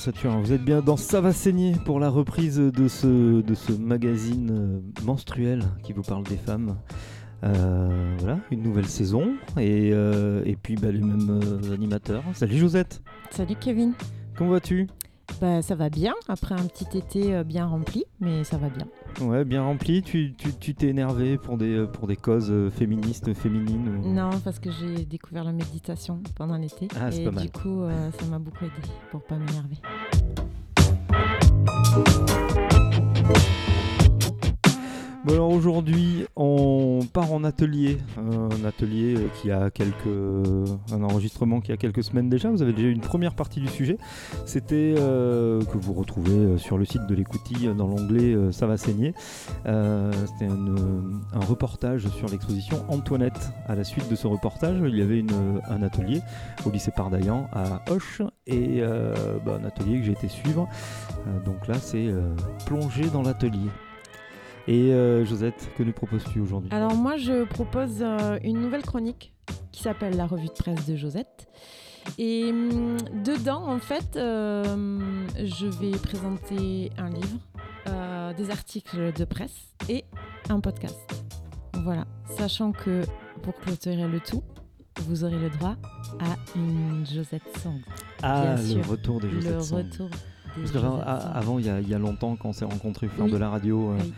Vous êtes bien Vous êtes dans Ça va saigner pour la reprise de ce, de ce magazine euh, menstruel qui vous parle des femmes. Euh, voilà, une nouvelle saison et, euh, et puis bah, les mêmes euh, animateurs. Salut Josette, Salut Kevin. comment vas-tu? Bah ça va bien après un petit été bien rempli, mais ça va bien. Ouais, bien rempli. Tu tu- tu t'es énervé pour des, euh, pour des causes euh, féministes, féminines ou- Non, parce que j'ai découvert la méditation pendant l'été Ah, et pas mal. du coup euh, ça m'a beaucoup aidé pour pas m'énerver. Bon alors aujourd'hui on part en atelier, un atelier euh, qui a quelques, un enregistrement qui a quelques semaines déjà. Vous avez déjà eu une première partie du sujet. C'était euh, que vous retrouvez euh, sur le site de l'écoutille euh, dans l'onglet euh, Ça va saigner. Euh, C'était un, euh, reportage sur l'exposition Antoinette. À la suite de ce reportage, il y avait un atelier au lycée Pardaillan à Hoche et euh, bah, un atelier que j'ai été suivre. Euh, donc là c'est euh, plonger dans l'atelier. Et euh, Josette, que nous proposes-tu aujourd'hui? Alors moi je propose euh, une nouvelle chronique qui s'appelle la revue de presse de Josette. Et hum, dedans en fait euh, je vais présenter un livre, des articles de presse et un podcast. Voilà, sachant que pour clôturer le tout, vous aurez le droit à une Josette Sand. Ah, le sûr, retour Le Josette Sand. retour des Parce Sand. avant, il y, a, il y a longtemps, quand on s'est rencontrés faire Oui. de la radio, Oui.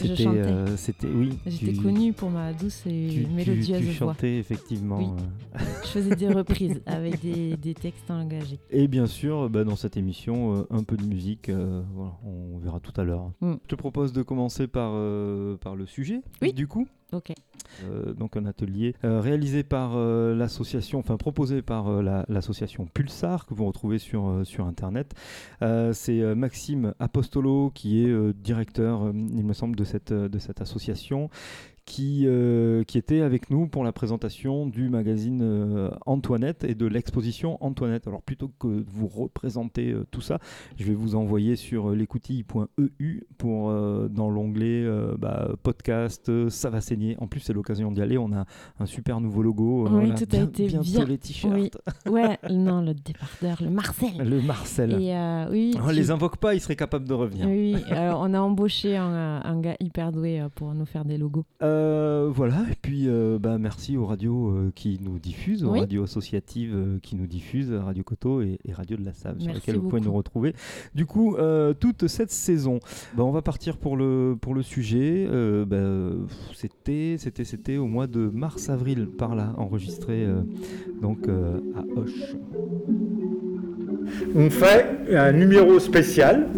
Je c'était, chantais. euh, c'était, oui, J'étais tu- connue pour ma douce et tu, tu- mélodieuse tu voix. chantais effectivement. Oui. euh. Je faisais des reprises avec des, des textes engagés. Et bien sûr, bah, dans cette émission, euh, un peu de musique, voilà, on verra tout à l'heure. Mm. Je te propose de commencer par, par le sujet, Oui. du coup. Euh, donc un atelier euh, réalisé par euh, l'association, enfin proposé par la- l'association Pulsar que vous retrouvez sur, sur internet. C'est Maxime Apostolo qui est directeur, il me semble, de cette, de cette association. Qui, euh, qui était avec nous pour la présentation du magazine euh, Antoinette et de l'exposition Antoinette. Alors plutôt que de vous représenter euh, tout ça, je vais vous envoyer sur l'écoutille.eu pour dans l'onglet bah, podcast, ça va saigner. En plus, c'est l'occasion d'y aller. On a un super nouveau logo. Oui, tout a été bien- les t-shirts. Oui. Ouais, non, le dépardeur, le Marcel. Le Marcel. Et oui, On tu- les invoque pas, il serait capable de revenir. oui, on a embauché un, un gars hyper doué pour nous faire des logos. Euh, voilà, et puis euh, bah, merci aux radios euh, qui nous diffusent, aux Oui. radios associatives euh, qui nous diffusent, Radio Coteau et, et Radio de la Save, sur lesquelles vous pouvez nous retrouver. Du coup, euh, toute cette saison, bah, on va partir pour le, pour le sujet. Euh, bah, c'était, c'était, c'était au mois de mars-avril, par là, enregistré euh, donc euh, à Hoche. On fait un numéro spécial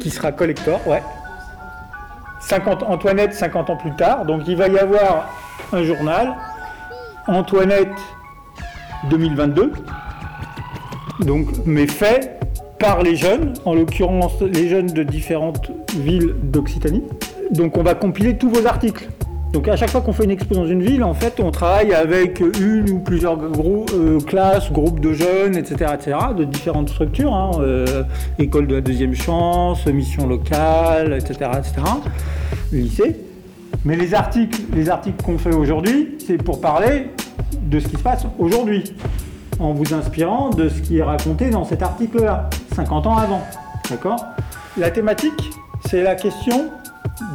qui sera collector, ouais. 50 Antoinette 50 ans plus tard. Donc il va y avoir un journal Antoinette 2022. Donc mais fait par les jeunes, en l'occurrence les jeunes de différentes villes d'Occitanie. Donc on va compiler tous vos articles. Donc à chaque fois qu'on fait une expo dans une ville, en fait, on travaille avec une ou plusieurs euh, classes, groupes de jeunes, etc., etc., de différentes structures, hein, euh, école de la deuxième chance, mission locale, etc., etc., lycée. Mais les articles, les articles qu'on fait aujourd'hui, c'est pour parler de ce qui se passe aujourd'hui, en vous inspirant de ce qui est raconté dans cet article-là, 50 ans avant. D'accord? La thématique, c'est la question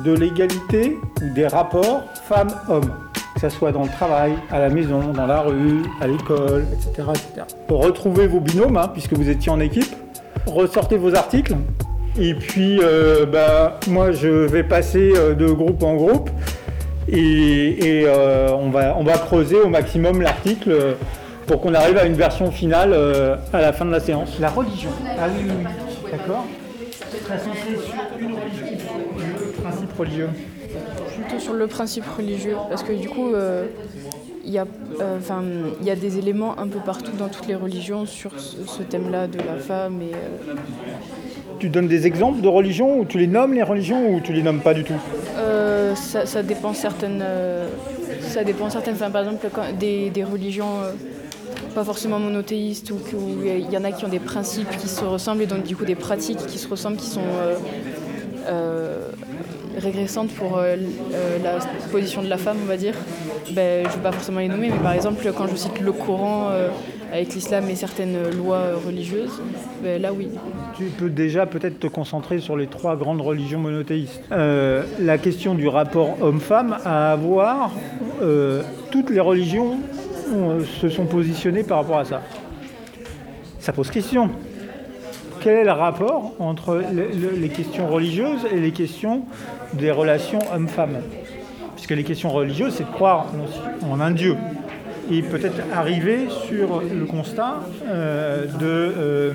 de l'égalité ou des rapports femmes-hommes, que ce soit dans le travail, à la maison, dans la rue, à l'école, etc. etc. Retrouvez vos binômes, hein, puisque vous étiez en équipe, ressortez vos articles, et puis euh, bah, moi je vais passer euh, de groupe en groupe, et, et, euh, on, va, on va creuser au maximum l'article euh, pour qu'on arrive à une version finale euh, à la fin de la séance. La religion. Ah oui, oui, oui. D'accord religieux. plutôt sur le principe religieux parce que du coup euh, il y, a, euh, il y a des éléments un peu partout dans toutes les religions sur ce, ce thème-là de la femme et euh, Tu donnes des exemples de religions ou tu les nommes les religions ou tu les nommes pas du tout? Euh, ça, ça dépend certaines euh, ça dépend certaines enfin, par exemple quand- des, des religions euh, pas forcément monothéistes ou il y en a qui ont des principes qui se ressemblent et donc du coup des pratiques qui se ressemblent qui sont euh, euh, régressantes pour euh, euh, la position de la femme on va dire ben, je ne vais pas forcément les nommer, mais par exemple, quand je cite le Coran euh, avec l'islam et certaines lois religieuses, ben, là oui. Tu peux déjà peut-être te concentrer sur les trois grandes religions monothéistes. La question du rapport homme-femme à avoir, toutes les religions se sont positionnées par rapport à ça. Ça pose question. Quel est le rapport entre les questions religieuses et les questions des relations hommes-femmes Puisque les questions religieuses, c'est de croire en un Dieu. Et peut-être arriver sur le constat euh, de euh,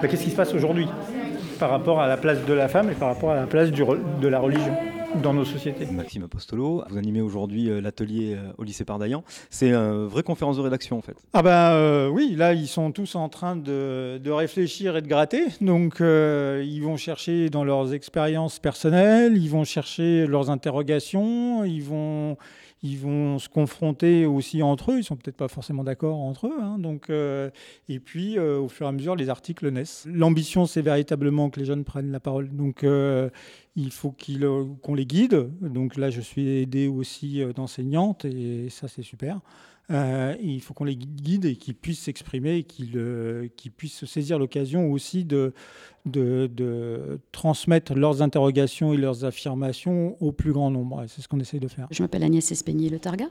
bah, qu'est-ce qui se passe aujourd'hui par rapport à la place de la femme et par rapport à la place de la religion dans nos sociétés. Maxime Apostolo, vous animez aujourd'hui euh, l'atelier au lycée Pardaillan. C'est une vraie conférence de rédaction en fait. Ah ben oui, là ils sont tous en train de, de réfléchir et de gratter. Donc ils vont chercher dans leurs expériences personnelles, ils vont chercher leurs interrogations, ils vont ils vont se confronter aussi entre eux. Ils sont peut-être pas forcément d'accord entre eux. Hein. donc, euh, et puis, euh, au fur et à mesure, les articles naissent. L'ambition, c'est véritablement que les jeunes prennent la parole. Donc, euh, il faut qu'on les guide. Donc là, je suis aidé aussi d'enseignantes et ça, c'est super. Il faut qu'on les guide et qu'ils puissent s'exprimer et qu'ils puissent saisir l'occasion aussi de, transmettre leurs interrogations et leurs affirmations au plus grand nombre. C'est ce qu'on essaye de faire. Je m'appelle Agnès Espegnier-Le Targa.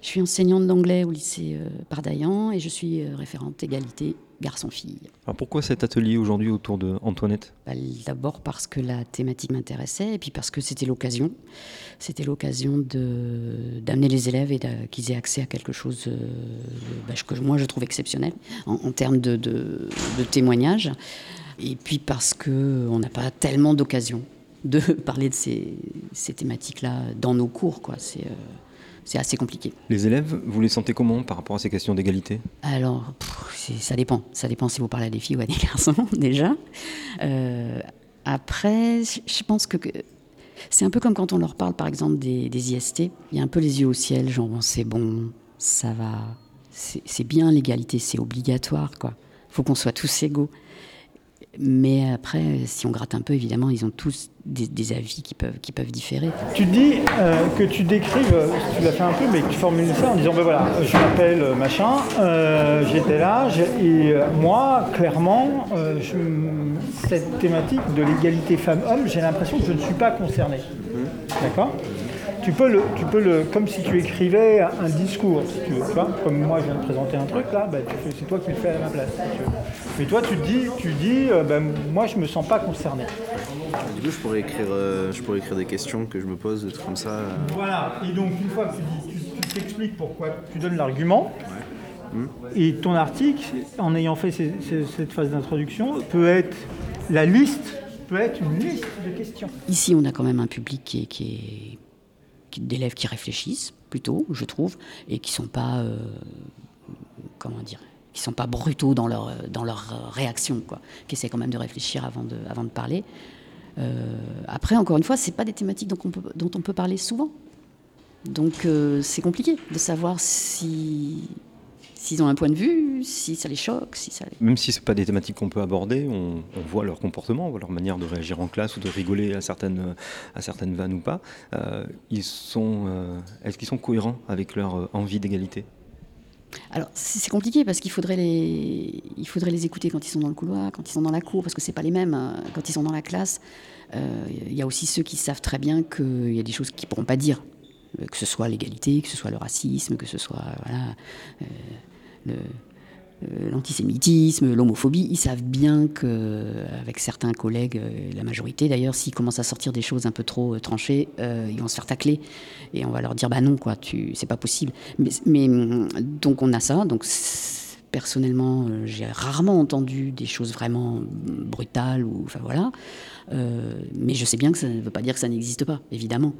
Je suis enseignante d'anglais au lycée euh, Pardaillan et je suis euh, référente égalité garçon-fille. pourquoi cet atelier aujourd'hui autour de Antoinette? Bah, D'abord parce que la thématique m'intéressait et puis parce que c'était l'occasion. C'était l'occasion d'amener les élèves et qu'ils aient accès à quelque chose euh, bah, que moi je trouve exceptionnel en, termes de, de, de témoignages. Et puis parce qu'on n'a pas tellement d'occasion de parler de ces, thématiques-là dans nos cours. Quoi. C'est, euh, c'est assez compliqué. Les élèves, vous les sentez comment par rapport à ces questions d'égalité? Alors, ça dépend. Ça dépend si vous parlez à des filles ou à des garçons, déjà. Euh, après, je pense que c'est un peu comme quand on leur parle, par exemple, des, IST. Il y a un peu les yeux au ciel, genre, c'est bon, ça va. C'est, bien l'égalité, c'est obligatoire, quoi. Faut qu'on soit tous égaux. Mais après, si on gratte un peu, évidemment, ils ont tous des, avis qui peuvent, qui peuvent différer. Tu dis euh, que tu décrives, tu l'as fait un peu, mais que tu formules ça en disant, ben voilà, je m'appelle euh, machin, euh, j'étais là, et moi, clairement, cette thématique de l'égalité femmes-hommes, j'ai l'impression que je ne suis pas concerné. D'accord? Tu peux le, tu peux le, comme si tu écrivais un discours, si tu veux, comme moi je viens de présenter un truc là, bah, c'est toi qui le fais à ma place. Mais toi tu dis, tu dis, euh, ben, moi je me sens pas concerné. Du coup je pourrais écrire, euh, je pourrais écrire des questions que je me pose, des trucs comme ça. Euh. Voilà. Et donc une fois que tu dis, tu, t'expliques pourquoi, tu donnes l'argument. Hmm. Et ton article, en ayant fait cette phase d'introduction, peut être la liste, peut être une liste de questions. Ici, on a quand même un public qui est d'élèves qui réfléchissent plutôt, je trouve, et qui sont pas, euh, comment dire, qui sont pas brutaux dans leur dans leur réaction, quoi, qui essaient quand même de réfléchir avant de avant de parler. Euh, après, encore une fois, c'est pas des thématiques dont on peut, dont on peut parler souvent. Donc euh, c'est compliqué de savoir si s'ils ont un point de vue, si ça les choque, si ça Même si ce pas des thématiques qu'on peut aborder, on, voit leur comportement, on voit leur manière de réagir en classe ou de rigoler à certaines, à certaines vannes ou pas. Euh, ils sont, euh, est-ce qu'ils sont cohérents avec leur euh, envie d'égalité? Alors c'est compliqué parce qu'il faudrait les, il faudrait les écouter quand ils sont dans le couloir, quand ils sont dans la cour, parce que c'est pas les mêmes. Hein. Quand ils sont dans la classe, il y a aussi ceux qui savent très bien qu'il y a des choses qu'ils pourront pas dire, que ce soit l'égalité, que ce soit le racisme, que ce soit voilà, l'antisémitisme, l'homophobie, ils savent bien qu'avec certains collègues, euh, la majorité d'ailleurs, s'ils commencent à sortir des choses un peu trop euh, tranchées, ils vont se faire tacler et on va leur dire bah non quoi, tu c'est pas possible. Mais, donc on a ça. Donc personnellement, j'ai rarement entendu des choses vraiment brutales ou enfin voilà. mais je sais bien que ça ne veut pas dire que ça n'existe pas, évidemment.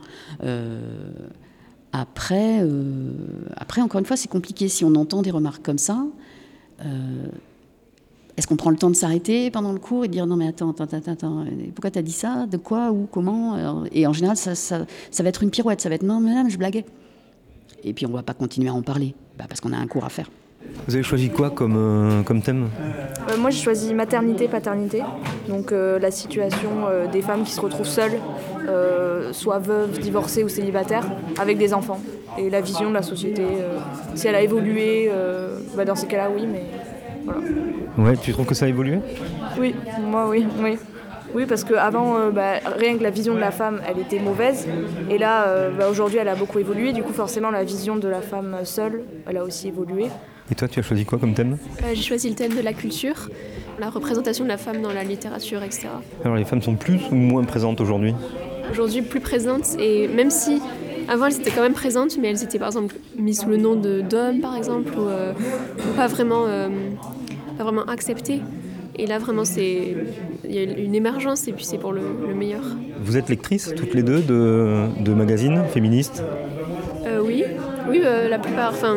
Après, euh, après, encore une fois, c'est compliqué. Si on entend des remarques comme ça, euh, est-ce qu'on prend le temps de s'arrêter pendant le cours et de dire non mais attends, attends, attends, attends pourquoi t'as dit ça? De quoi? Où? Comment? Et en général, ça, va être une pirouette. Ça va être non, madame, je blaguais. Et puis on va pas continuer à en parler, bah, parce qu'on a un cours à faire. Vous avez choisi quoi comme, euh, comme thème? Euh, Moi j'ai choisi maternité-paternité, donc euh, la situation des femmes qui se retrouvent seules, soit veuves, divorcées ou célibataires, avec des enfants. et la vision de la société. si elle a évolué, bah, dans ces cas-là, oui, mais voilà. Ouais, tu trouves que ça a évolué? Oui, moi, oui, oui. Oui, parce qu'avant, euh, bah, rien que la vision de la femme, elle était mauvaise. Et là, euh, bah, aujourd'hui, elle a beaucoup évolué. Du coup, forcément, la vision de la femme seule, elle a aussi évolué. Et toi, tu as choisi quoi comme thème Euh, J'ai choisi le thème de la culture, la représentation de la femme dans la littérature, etc. Alors, les femmes sont plus ou moins présentes aujourd'hui Aujourd'hui, plus présentes, et même si avant elles étaient quand même présentes, mais elles étaient par exemple mises sous le nom de d'hommes, par exemple, ou, euh, ou pas, vraiment, euh, pas vraiment acceptées. Et là, vraiment, c'est il y a une émergence, et puis c'est pour le, le meilleur. Vous êtes lectrices, toutes les deux, de, de magazines féministes Euh, oui, oui, euh, la plupart. Enfin,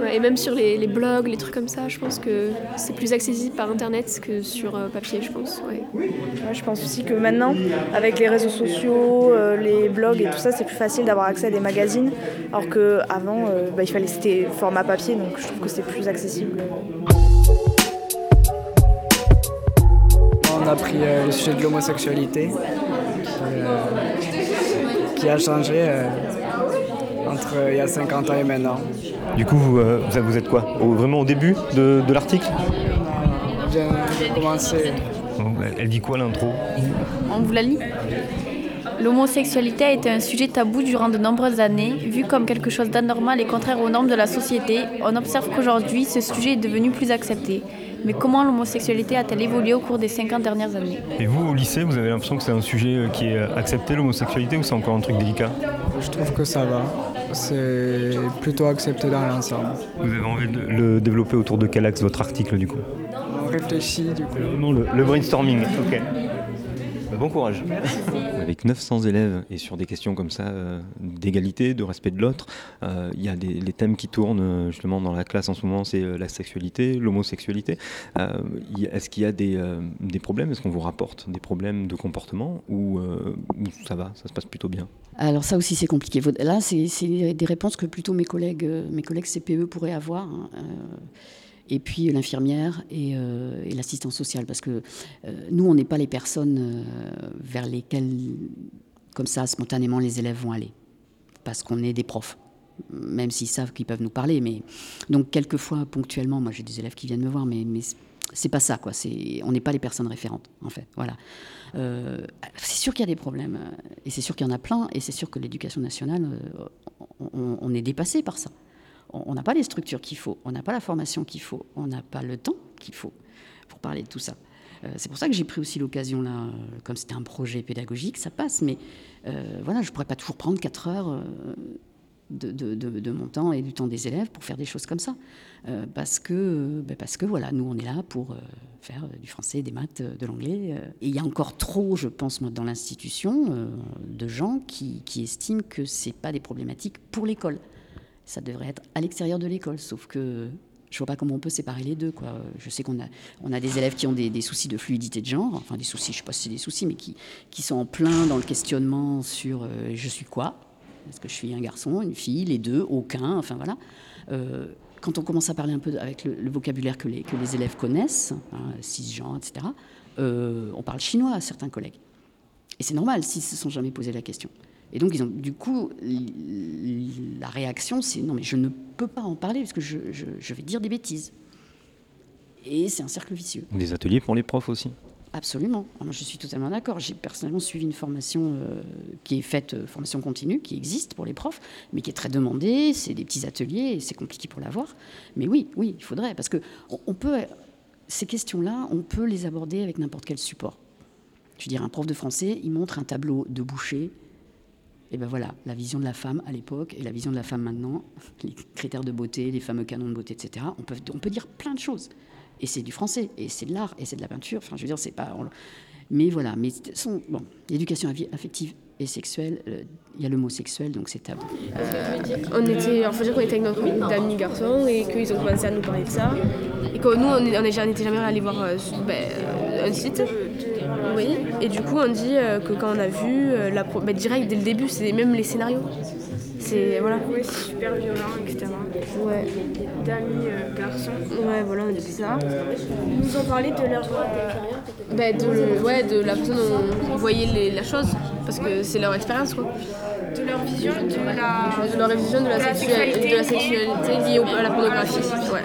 ouais, et même sur les, les blogs, les trucs comme ça, je pense que c'est plus accessible par internet que sur euh, papier, je pense. Ouais. Ouais, je pense aussi que maintenant, avec les réseaux sociaux, euh, les blogs et tout ça, c'est plus facile d'avoir accès à des magazines. Alors qu'avant, bah, il fallait c'était format papier, donc je trouve que c'est plus accessible. On a pris euh, le sujet de l'homosexualité euh, qui a changé euh, entre euh, il y a 50 ans et maintenant. Du coup, vous, euh, vous- êtes quoi Au- Vraiment au début de, de l'article vient de commencer. Elle dit quoi l'intro On vous la lit L'homosexualité a été un sujet tabou durant de nombreuses années, vu comme quelque chose d'anormal et contraire aux normes de la société. On observe qu'aujourd'hui, ce sujet est devenu plus accepté. Mais comment l'homosexualité a-t-elle évolué au cours des 50 dernières années Et vous, au lycée, vous avez l'impression que c'est un sujet euh, qui est accepté, l'homosexualité, ou c'est encore un truc délicat? Je trouve que ça va. C'est plutôt accepté dans l'ensemble. Vous avez envie de le développer autour de quel axe votre article, du coup? On réfléchit du coup. Non, le, le brainstorming, ok. Bah, Bon courage. Avec 900 élèves et sur des questions comme ça euh, d'égalité, de respect de l'autre, euh, il y a des, les thèmes qui tournent euh, justement dans la classe en ce moment, c'est euh, la sexualité, l'homosexualité. Euh, Est-ce qu'il y a des, euh, des problèmes? Est-ce qu'on vous rapporte des problèmes de comportement ou, euh, ou ça va, ça se passe plutôt bien? Alors ça aussi c'est compliqué. Là c'est des réponses que plutôt mes collègues, euh, mes collègues CPE pourraient avoir. hein, euh, et puis l'infirmière et, euh, et sociale. Parce que euh, nous, on n'est pas les personnes vers lesquelles, comme ça, spontanément, les élèves vont aller. Parce qu'on est des profs. Même s'ils savent qu'ils peuvent nous parler. Mais... Donc, quelquefois, ponctuellement, moi j'ai des élèves qui viennent me voir, mais, mais c'est pas ça, quoi. On n'est pas les personnes référentes, en fait. Voilà. Euh, c'est sûr qu'il y a des problèmes, euh, et c'est sûr qu'il y en a plein, et c'est sûr que l'éducation nationale, euh, on, est dépassé par ça. On n'a pas les structures qu'il faut, on n'a pas la formation qu'il faut, on n'a pas le temps qu'il faut pour parler de tout ça. C'est pour ça que j'ai pris aussi l'occasion là, comme c'était un projet pédagogique, ça passe, mais voilà, je ne pourrais pas toujours prendre 4 heures de, mon temps et du temps des élèves pour faire des choses comme ça. Euh, parce, que, ben parce que voilà, nous on est là pour euh, faire du français, des maths, euh, de l'anglais. euh. et il y a encore trop, je pense, moi, dans l'institution, euh, de gens qui, qui estiment que ce pas des problématiques pour l'école. Ça devrait être à l'extérieur de l'école, sauf que je vois pas comment on peut séparer les deux. Quoi. Je sais qu'on a, on a des élèves qui ont des, soucis de fluidité de genre, enfin des soucis, je sais pas si c'est des soucis, mais qui, qui sont en plein dans le questionnement sur euh, je suis quoi Est-ce que je suis un garçon, une fille, les deux, aucun, enfin voilà. Euh, quand on commence à parler un peu avec le, vocabulaire que les, élèves connaissent, hein, cisgenres, etc., euh, on parle chinois à certains collègues. Et c'est normal s'ils ne se sont jamais posé la question. Et donc, ils ont, du coup, la réaction, c'est non, mais je ne peux pas en parler parce que je, je- je vais dire des bêtises. Et c'est un cercle vicieux. Des ateliers pour les profs aussi Absolument. Ah, je suis totalement d'accord. J'ai personnellement suivi une formation euh, qui est faite, euh, formation continue, qui existe pour les profs, mais qui est très demandée. C'est des petits ateliers c'est compliqué pour l'avoir. Mais oui, oui, il faudrait. Parce que ces questions-là, on peut les aborder avec n'importe quel support. Je veux dire, un prof de français, il montre un tableau de boucher. Et ben voilà, la vision de la femme à l'époque et la vision de la femme maintenant, les critères de beauté, les fameux canons de beauté, etc. On peut dire plein de choses. Et c'est du français, et c'est de l'art, et c'est de la peinture. Enfin, je veux dire, c'est pas. mais voilà, mais sont, bon, affective et sexuelle, euh, il y a le mot sexuel, donc c'est tabou. On était, dire qu'on était avec notre groupe d'amis garçons et qu'ils ont commencé à nous parler de ça. Et que nous, on n'était jamais, allé voir euh, ben, euh, un site. Oui. Et du coup, on dit euh, que quand on a vu, euh, ben, direct dès le début, c'est même les scénarios. C'est voilà. Oui, c'est super violent, etc. Ouais. D'amis euh, garçons. Ouais, voilà, on a dit ça. Ils nous ont parlé de leur. Ben, de, le- ouais, de la façon dont ils voyaient les- la chose, parce que c'est leur expérience, quoi. De leur vision de la, de leur vision de la, de la sexualité, de la sexualité liée au- à la pornographie. Ouais.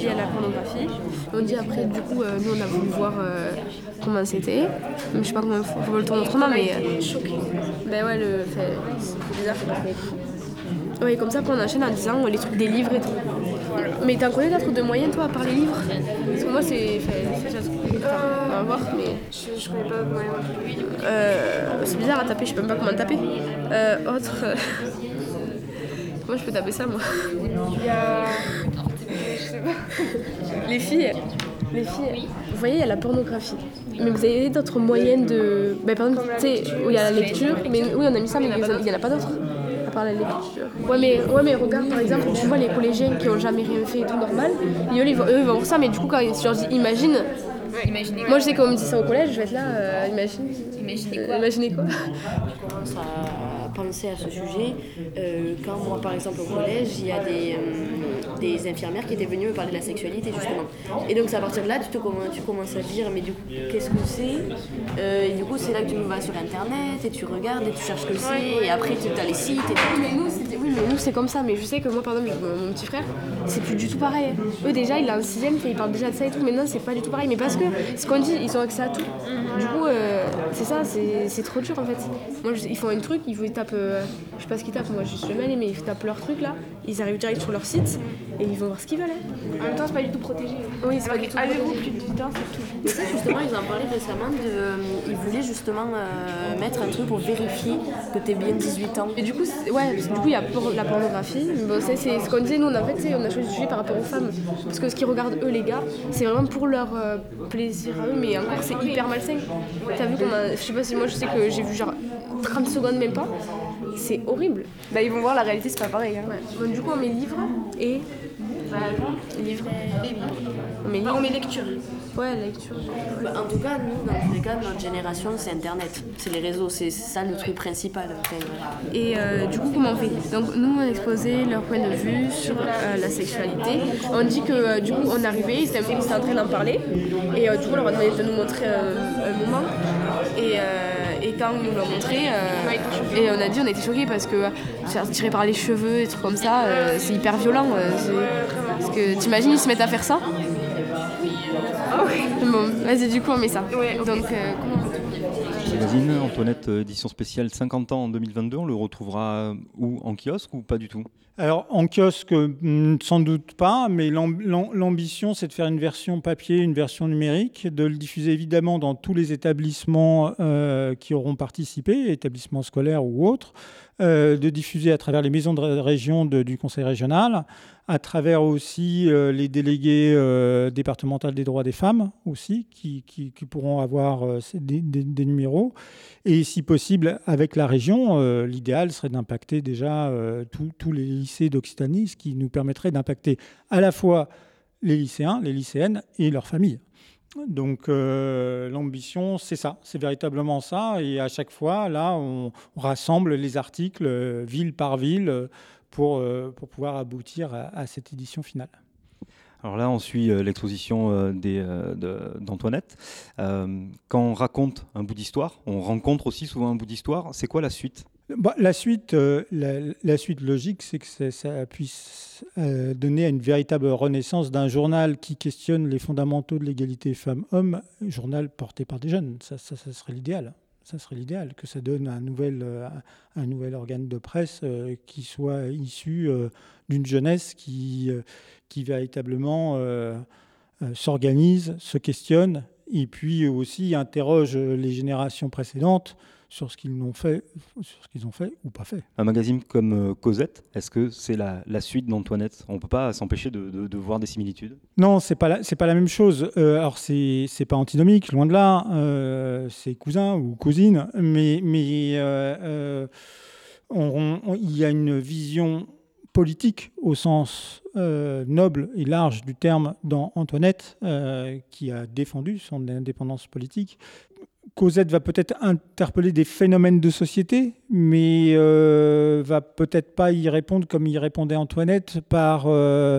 Liée à la pornographie. On dit après, du coup, euh, nous on a voulu voir euh, comment c'était. Mais je sais pas comment on peut le tourner autrement, mais. euh, Ben ouais, le. fait- C'est bizarre. Oui, comme ça, après on enchaîne en disant les trucs des livres et tout. Mais t'en connais d'autres de moyens, toi, à part les livres? Parce que moi, c'est. on va voir, mais. Je, je connais pas moyen. Euh, c'est bizarre à taper, je sais même pas comment taper. Euh, autre. euh, Comment je peux taper ça, moi? Il y a. Je sais pas. Les filles. Les filles. Vous voyez, il y a la pornographie. Mais vous avez d'autres moyens de. Ben, par exemple, tu sais, où il y a la lecture. Mais oui, on a mis ça, mais il n'y en a pas d'autres. À part la lecture. Ouais mais, ouais, mais regarde, par exemple, tu vois les collégiens qui ont jamais rien fait et tout normal. Et eux, ils vont, eux, ils vont voir ça, mais du coup, quand je leur dis imagine. Moi, je sais qu'on me dit ça au collège, je vais être là, euh, imagine. Imaginez quoi Imaginez quoi commence à penser à ce sujet euh, quand moi par exemple au collège il y a des, euh, des infirmières qui étaient venues me parler de la sexualité justement et donc c'est à partir de là tu, te tu commences à dire mais du coup qu'est-ce que c'est Euh, et du coup c'est là que tu vas sur internet et tu regardes et tu cherches ce que c'est et après tu as les sites et tout. Mais nous, c'était- oui, mais nous c'est comme ça. Mais je sais que moi, par exemple, mon, mon petit frère, c'est plus du tout pareil. Eux, déjà, il a un sixième, il parle déjà de ça et tout. Mais non, c'est pas du tout pareil. Mais parce que, ce qu'on dit, ils ont accès à tout. Du coup, euh, c'est ça, c'est c'est trop dur en fait. Moi, je- ils font un truc, ils, vous- ils tapent, euh, je sais pas ce qu'ils tapent, moi je suis jamais allée, mais ils tapent leur truc là. Ils arrivent direct sur leur site et ils vont voir ce qu'ils veulent. hein. En même temps, c'est pas du tout protégé. Oui, c'est pas du tout Avez-vous protégé. plus de temps, c'est tout. Mais ça justement ils en parlaient récemment de, euh, ils voulaient justement euh, mettre un truc pour vérifier que tu es bien 18 ans. Et du coup, ouais, parce que du coup, il y a pour la pornographie. Bon, c'est ce qu'on disait, nous, on, en fait, on a choisi ce sujet par rapport aux femmes. Parce que ce qu'ils regardent, eux, les gars, c'est vraiment pour leur euh, plaisir à eux, mais encore, c'est hyper malsain. T'as vu comment. Je sais pas si moi, je sais que j'ai vu genre 30 secondes, même pas. C'est horrible. Bah, ils vont voir la réalité, c'est pas pareil. Hein. Bon, du coup, on met livres et. Livres. On met Bah, livres. on met lecture. Ouais, lecture. En tout cas, nous, dans tous les cas, notre génération, c'est Internet. C'est les réseaux, c'est ça le truc principal. Et euh, du coup, comment on fait? Donc, nous, on a exposé leur point de vue sur euh, la sexualité. On dit que euh, du coup, on est arrivé, ils étaient ils étaient en train d'en parler. Et du coup, on leur a demandé de nous montrer un moment. Et, euh, et quand ils nous l'ont montré, et on a dit, on été choqués parce que se tirer par les cheveux, des trucs comme ça, c'est hyper violent. parce que t'imagines, ils se mettent à faire ça? Bon, vas-y, du coup, on met ça. Donc, euh, comment Magazine, Antoinette, euh, édition spéciale 50 ans en 2022, on le retrouvera où? En kiosque ou pas du tout? Alors, en kiosque, hmm, sans doute pas, mais l'am- l'am- l'ambition, c'est de faire une version papier, une version numérique, de le diffuser évidemment dans tous les établissements euh, qui auront participé, établissements scolaires ou autres, euh, de diffuser à travers les maisons de ré- région de- du Conseil régional, à travers aussi euh, les délégués euh, départementaux des droits des femmes aussi, qui, pourront avoir euh, des, numéros. Et si possible, avec la région, euh, l'idéal serait d'impacter déjà tous- les lycées d'Occitanie, ce qui nous permettrait d'impacter à la fois les lycéens, les lycéennes et leurs familles. Donc l'ambition, c'est ça, c'est véritablement ça. Et à chaque fois, là, on, rassemble les articles ville par ville pour, euh, pour pouvoir aboutir à, à cette édition finale. Alors là, on suit euh, l'exposition euh, d'Antoinette. Euh, quand on raconte un bout d'histoire, on rencontre aussi souvent un bout d'histoire. C'est quoi la suite? Bah, la, suite, la, la suite logique, c'est que ça, puisse donner à une véritable renaissance d'un journal qui questionne les fondamentaux de l'égalité femmes-hommes, journal porté par des jeunes. Ça, ça, ça serait l'idéal. Ça serait l'idéal, que ça donne un nouvel, euh, un nouvel organe de presse euh, qui soit issu euh, d'une jeunesse qui, qui véritablement s'organise, se questionne, et puis aussi interroge les générations précédentes sur ce qu'ils ont fait, sur ce qu'ils ont fait ou pas fait. Un magazine comme euh, Cosette, est-ce que c'est la, la suite d'Antoinette? On ne peut pas s'empêcher de, de- de voir des similitudes? Non, c'est pas c'est pas la même chose. Euh, alors c'est c'est pas antinomique, loin de là. Euh, c'est cousin ou cousine, mais mais euh, il y a une vision politique au sens euh, noble et large du terme dans Antoinette, euh, qui a défendu son indépendance politique. Cosette va peut-être interpeller des phénomènes de société, mais euh, va peut-être pas y répondre comme y répondait Antoinette par, euh,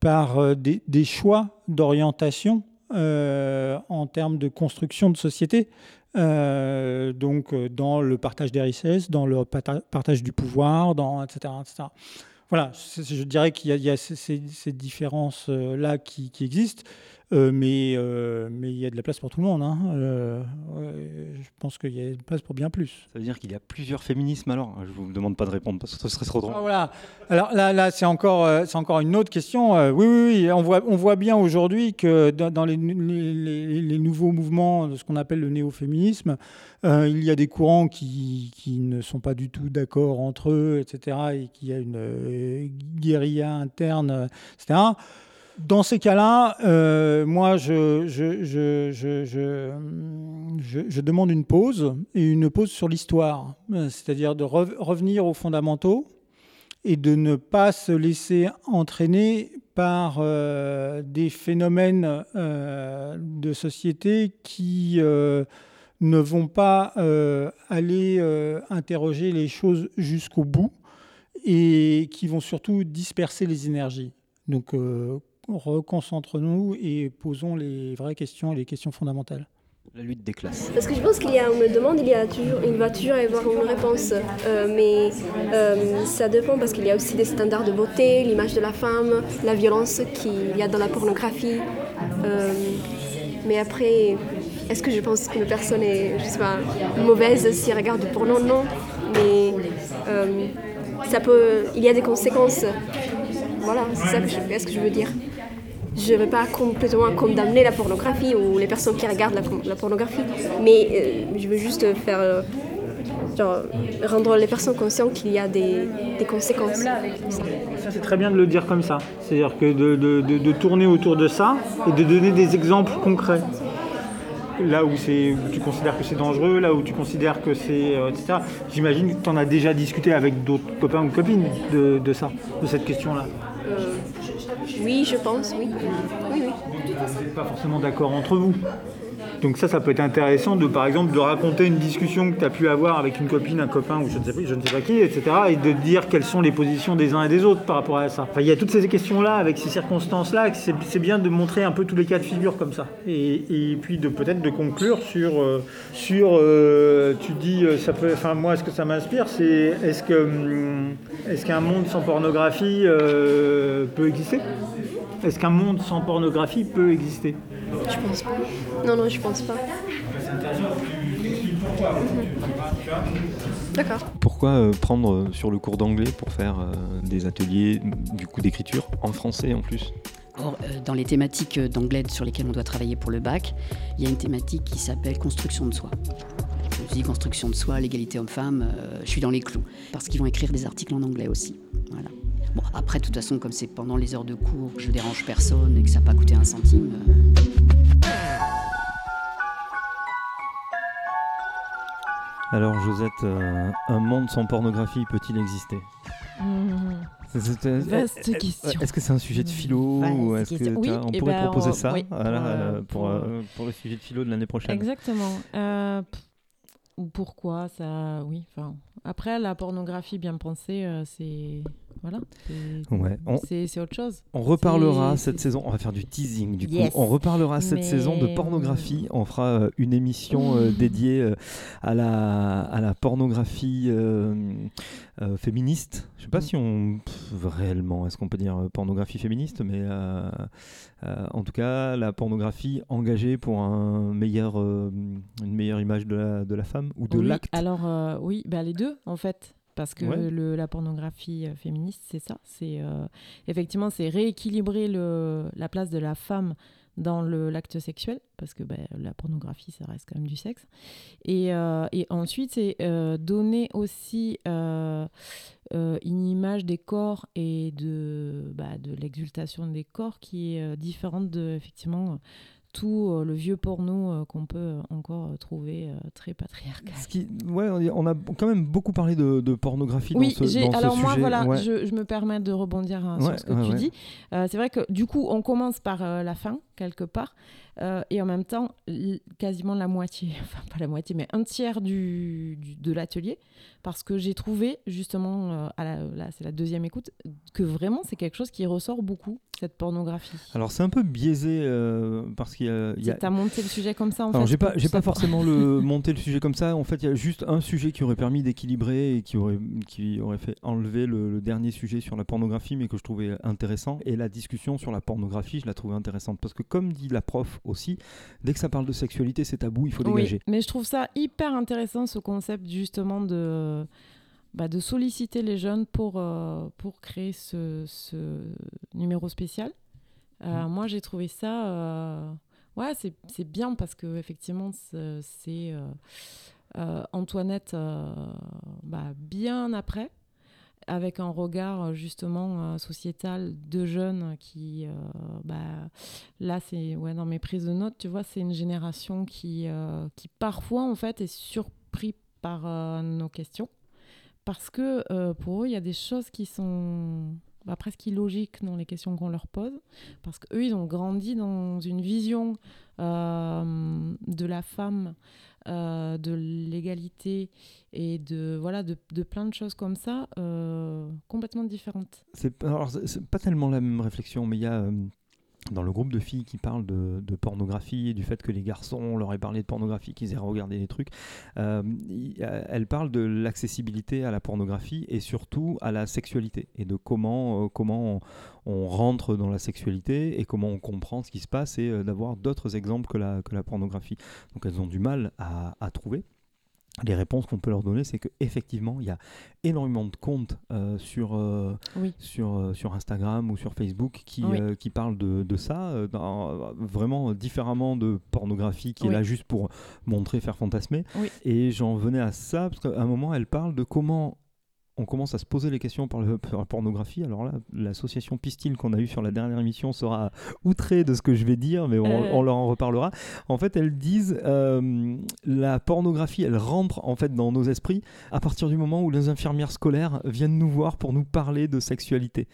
par euh, des, choix d'orientation euh, en termes de construction de société. Donc dans le partage des richesses, dans le partage du pouvoir, dans, etc., etc. Voilà, je dirais qu'il y a, ces différences-là qui, qui existent, euh, mais, euh, mais il y a de la place pour tout le monde. hein. Euh, ouais, je pense qu'il y a de la place pour bien plus. Ça veut dire qu'il y a plusieurs féminismes alors? Je vous demande pas de répondre parce que ce serait trop drôle. Ah, voilà. Alors là, là c'est encore, c'est encore une autre question. Oui, oui, oui, on voit, on voit bien aujourd'hui que dans, dans les, les- les- les nouveaux mouvements de ce qu'on appelle le néo-féminisme, il y a des courants qui, qui ne sont pas du tout d'accord entre eux, etc., et qu'il y a une guérilla interne, etc. Dans ces cas-là, euh, moi, je, demande une pause, et une pause sur l'histoire, Euh, c'est-à-dire de rev- revenir aux fondamentaux et de ne pas se laisser entraîner par euh, des phénomènes de société qui ne vont pas aller interroger les choses jusqu'au bout et qui vont surtout disperser les énergies. Donc, reconcentrons-nous et posons les vraies questions et les questions fondamentales. La lutte des classes. Parce que je pense qu'il y a une demande, il, y a toujours, il va toujours y avoir une réponse. Euh, mais euh, ça dépend parce qu'il y a aussi des standards de beauté, l'image de la femme, la violence qu'il y a dans la pornographie. Euh, mais après, est-ce que je pense qu'une personne est, je sais pas, mauvaise si elle regarde du porno? Non. Mais euh, ça peut, il y a des conséquences. Voilà, c'est ça que je, est-ce que je veux dire? Je ne veux pas complètement condamner la pornographie ou les personnes qui regardent la, la pornographie, mais euh, je veux juste faire, euh, genre, rendre les personnes conscientes qu'il y a des, des conséquences. Ça, c'est très bien de le dire comme ça. C'est-à-dire que de, de- de- de tourner autour de ça et de donner des exemples concrets. Là où, tu considères que c'est dangereux, là où tu considères que c'est. euh, etc. J'imagine que tu en as déjà discuté avec d'autres copains ou copines de, de ça, de cette question-là. Oui, je pense, oui. Oui, oui. Vous n'êtes pas forcément d'accord entre vous. Donc ça, ça peut être intéressant de, par exemple, de raconter une discussion que tu as pu avoir avec une copine, un copain ou je ne sais pas, qui, etc. Et de dire quelles sont les positions des uns et des autres par rapport à ça. Enfin, il y a toutes ces questions-là, avec ces circonstances-là, c'est bien de montrer un peu tous les cas de figure comme ça. Et, puis de peut-être de conclure sur, euh, sur euh, tu dis, euh, ça peut, enfin moi, ce que ça m'inspire, c'est est-ce que, hum, est-ce qu'un monde sans pornographie peut exister? Est-ce qu'un monde sans pornographie peut exister? Je pense pas. Non, non, je pense pas. D'accord. Pourquoi euh, prendre euh, sur le cours d'anglais pour faire euh, des ateliers du coup d'écriture en français en plus? Or, dans les thématiques d'anglais sur lesquelles on doit travailler pour le bac, il y a une thématique qui s'appelle construction de soi. Je me suis dit construction de soi, l'égalité homme-femme, euh, je suis dans les clous. Parce qu'ils vont écrire des articles en anglais aussi. Voilà. Bon, après, de toute façon, comme c'est pendant les heures de cours, que je dérange personne et que ça n'a pas coûté un centime. euh, Alors Josette, euh, un monde sans pornographie peut-il exister. C'est- c'est- euh, Vaste euh, question. Est-ce que c'est un sujet de philo Vaste ou est-ce que. Oui, on eh pourrait ben, proposer on- ça oui, voilà, pour, euh, pour, pour, euh, pour le sujet de philo de l'année prochaine Exactement. Ou pourquoi ça Oui. Enfin, après la pornographie bien pensée, c'est voilà. c'est- Ouais, autre chose. On reparlera cette saison, on va faire du teasing du coup. On reparlera cette Mais- saison de pornographie. On fera euh, une émission euh, dédiée euh, à, la, à la pornographie euh, féministe. Je sais pas si on. pff, réellement, est-ce qu'on peut dire pornographie féministe Mais en tout cas, la pornographie engagée pour un meilleur, une meilleure image de la, de la femme ou de Oui, l'acte. Alors oui, bah, les deux en fait. Parce que Ouais. le, la pornographie euh, féministe, c'est ça. C'est euh, effectivement, c'est rééquilibrer le, la place de la femme dans l'acte sexuel, parce que bah, la pornographie, ça reste quand même du sexe. Et, euh, et ensuite, c'est euh, donner aussi une image des corps et de, bah, de l'exultation des corps qui est différente de, effectivement, tout euh, le vieux porno euh, qu'on peut euh, encore trouver très patriarcal. Ce qui, ouais, on a quand même beaucoup parlé de, de pornographie Oui, dans ce, dans ce alors moi, sujet. voilà, Ouais. je, je me permets de rebondir hein, Ouais, sur ce que tu dis. Euh, c'est vrai que du coup, on commence par euh, la fin, quelque part. Euh, et en même temps, quasiment la moitié, enfin pas la moitié, mais un tiers du, du- de l'atelier, parce que j'ai trouvé justement, à la- là c'est la deuxième écoute, que vraiment c'est quelque chose qui ressort beaucoup, cette pornographie. Alors c'est un peu biaisé parce qu'il y a- T'as monté le sujet comme ça en Alors fait j'ai pas, j'ai forcément le, monté le sujet comme ça. En fait, il y a juste un sujet qui aurait permis d'équilibrer et qui aurait, qui aurait fait enlever le, le dernier sujet sur la pornographie, mais que je trouvais intéressant. Et la discussion sur la pornographie, je la trouvais intéressante parce que comme dit la prof aussi, dès que ça parle de sexualité, c'est tabou, il faut Oui, dégager. mais je trouve ça hyper intéressant ce concept justement de, bah, de solliciter les jeunes pour, euh, pour créer ce, ce numéro spécial. Euh, Moi j'ai trouvé ça euh, ouais, c'est bien parce que effectivement c'est euh, euh, Antoinette euh, bah, bien après avec un regard justement sociétal de jeunes qui, bah, là c'est ouais dans mes prises de notes, tu vois, c'est une génération qui, qui parfois en fait est surpris par nos questions. Parce que pour eux il y a des choses qui sont bah, presque illogiques dans les questions qu'on leur pose parce qu'eux ils ont grandi dans une vision euh, de la femme euh, de l'égalité et de voilà de, plein de choses comme ça euh, complètement différentes. C'est c'est pas tellement la même réflexion, mais il y a dans le groupe de filles qui parlent de, pornographie et du fait que les garçons on leur ait parlé de pornographie, qu'ils aient regardé des trucs, euh, euh, elle parle de l'accessibilité à la pornographie et surtout à la sexualité et de comment, euh, comment on, on rentre dans la sexualité et comment on comprend ce qui se passe et euh, d'avoir d'autres exemples que la, que la pornographie. Donc elles ont du mal à, à trouver les réponses qu'on peut leur donner, c'est qu'effectivement, il y a énormément de comptes euh, sur, euh, Oui. sur, euh, sur Instagram ou sur Facebook qui, Oui. qui parlent de, de ça, dans- vraiment différemment de pornographie qui est là juste pour montrer, faire fantasmer. Et j'en venais à ça, parce qu'à un moment, elle parle de comment on commence à se poser les questions par, le- par la pornographie. Alors là, l'association Pistil qu'on a eue sur la dernière émission sera outrée de ce que je vais dire, mais on, Euh. on leur en reparlera. En fait, elles disent euh, la pornographie, elle rentre en fait dans nos esprits à partir du moment où les infirmières scolaires viennent nous voir pour nous parler de sexualité.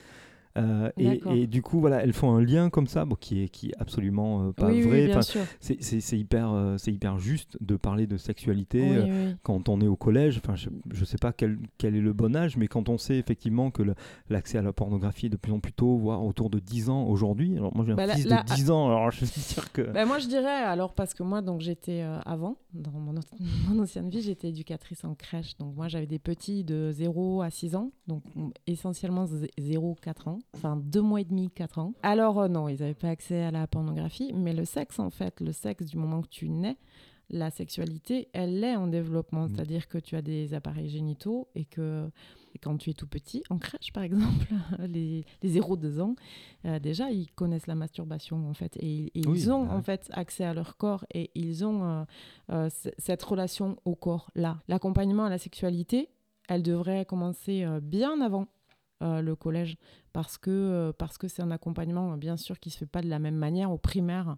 Euh, et, du coup, voilà, elles font un lien comme ça, bon, qui est qui est absolument euh, pas Oui, oui, vrai. Enfin, sûr. c'est- hyper, euh, c'est hyper juste de parler de sexualité Oui, oui. quand on est au collège. Enfin, je, je sais pas quel, quel est le bon âge, mais quand on sait effectivement que l'accès à la pornographie est de plus en plus tôt, voire autour de 10 ans aujourd'hui. Alors moi, j'ai un Bah fils là- de 10 ans, alors je suis sûr que. Ben, moi, je dirais, alors, parce que moi, donc, j'étais avant, dans mon, ancienne vie, j'étais éducatrice en crèche. Donc, moi, j'avais des petits de 0 à 6 ans, donc essentiellement 0-4 ans, enfin 2 mois et demi, 4 ans. Alors, euh, non, ils n'avaient pas accès à la pornographie, mais le sexe, en fait, le sexe, du moment que tu nais, la sexualité, elle est en développement. C'est-à-dire que tu as des appareils génitaux et que et quand tu es tout petit, en crèche par exemple, les, les 0-2 ans, euh, déjà ils connaissent la masturbation en fait. Et, et Oui, ils ont bah en fait accès à leur corps et ils ont euh, euh, cette relation au corps là. L'accompagnement à la sexualité, elle devrait commencer bien avant euh, le collège parce que euh, parce que c'est un accompagnement bien sûr qui se fait pas de la même manière au primaire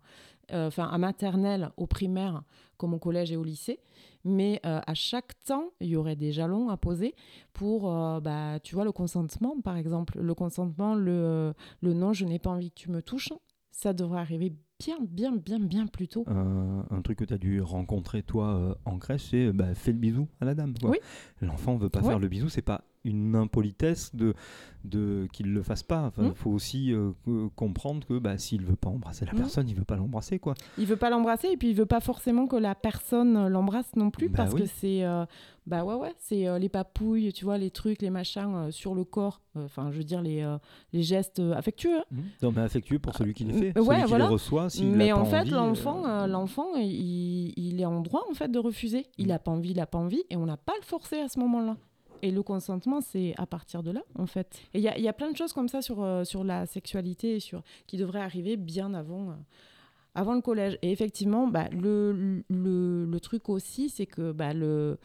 euh, enfin à maternelle au primaire comme au collège et au lycée mais à chaque temps il y aurait des jalons à poser pour bah tu vois le consentement par exemple le consentement le le non je n'ai pas envie que tu me touches ça devrait arriver bien bien bien bien plus tôt Euh, un truc que tu as dû rencontrer toi euh, en crèche, c'est bah, fais le bisou à la dame. quoi. Oui. L'enfant veut pas Ouais. faire le bisou, c'est pas une impolitesse de, de qu'il le fasse pas. Il Mm. faut aussi euh, comprendre que bah, s'il veut pas embrasser la Mm. personne, il veut pas l'embrasser quoi. Il veut pas l'embrasser et puis il veut pas forcément que la personne l'embrasse non plus Bah parce oui. que c'est euh, bah ouais ouais c'est euh, les papouilles tu vois les trucs les machins sur le corps enfin je veux dire les les gestes affectueux hein. Non, mais affectueux pour celui qui les fait, ouais, celui qui voilà. les reçoit. mais en fait l'enfant l'enfant il, il est en droit en fait de refuser il Mm. a pas envie il a pas envie et on n'a pas le forcer à ce moment-là et le consentement, c'est à partir de là, en fait. Et il y a, il y a plein de choses comme ça sur, euh, sur la sexualité sur, qui devraient arriver bien avant, euh, avant le collège. Et effectivement, bah, le, le, le truc aussi, c'est que bah, le,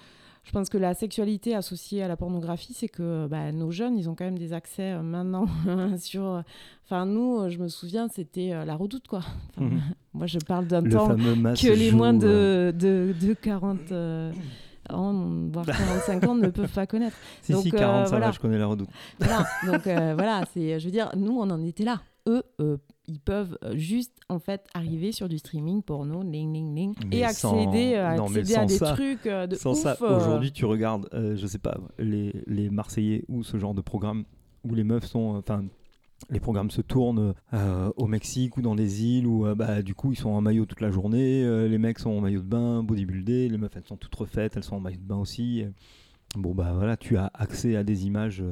je pense que la sexualité associée à la pornographie, c'est que bah, nos jeunes, ils ont quand même des accès euh, maintenant sur. Enfin, nous, je me souviens, c'était la redoute, quoi. Enfin, Mhm. Moi, je parle d'un temps que les moins de, de, de 40 euh, ans, voire 45 ans, ne peuvent pas connaître. Si, Donc, si, euh, 40, ça voilà. va, je connais la redoute. Voilà, donc euh, voilà, c'est, je veux dire, nous, on en était là. eux, euh, ils peuvent euh, juste en fait arriver sur du streaming porno, ling, ling, ling, Mais et accéder, euh, non, accéder à des ça- trucs euh, de Sans ouf. ça, euh. aujourd'hui, tu regardes, euh, je sais pas, les, les Marseillais ou ce genre de programme où les meufs sont. Enfin. Les programmes se tournent euh, au Mexique ou dans les îles où euh, bah, du coup ils sont en maillot toute la journée, euh, les mecs sont en maillot de bain, bodybuildés, les meufs elles sont toutes refaites, elles sont en maillot de bain aussi. Bon bah voilà, tu as accès à des images.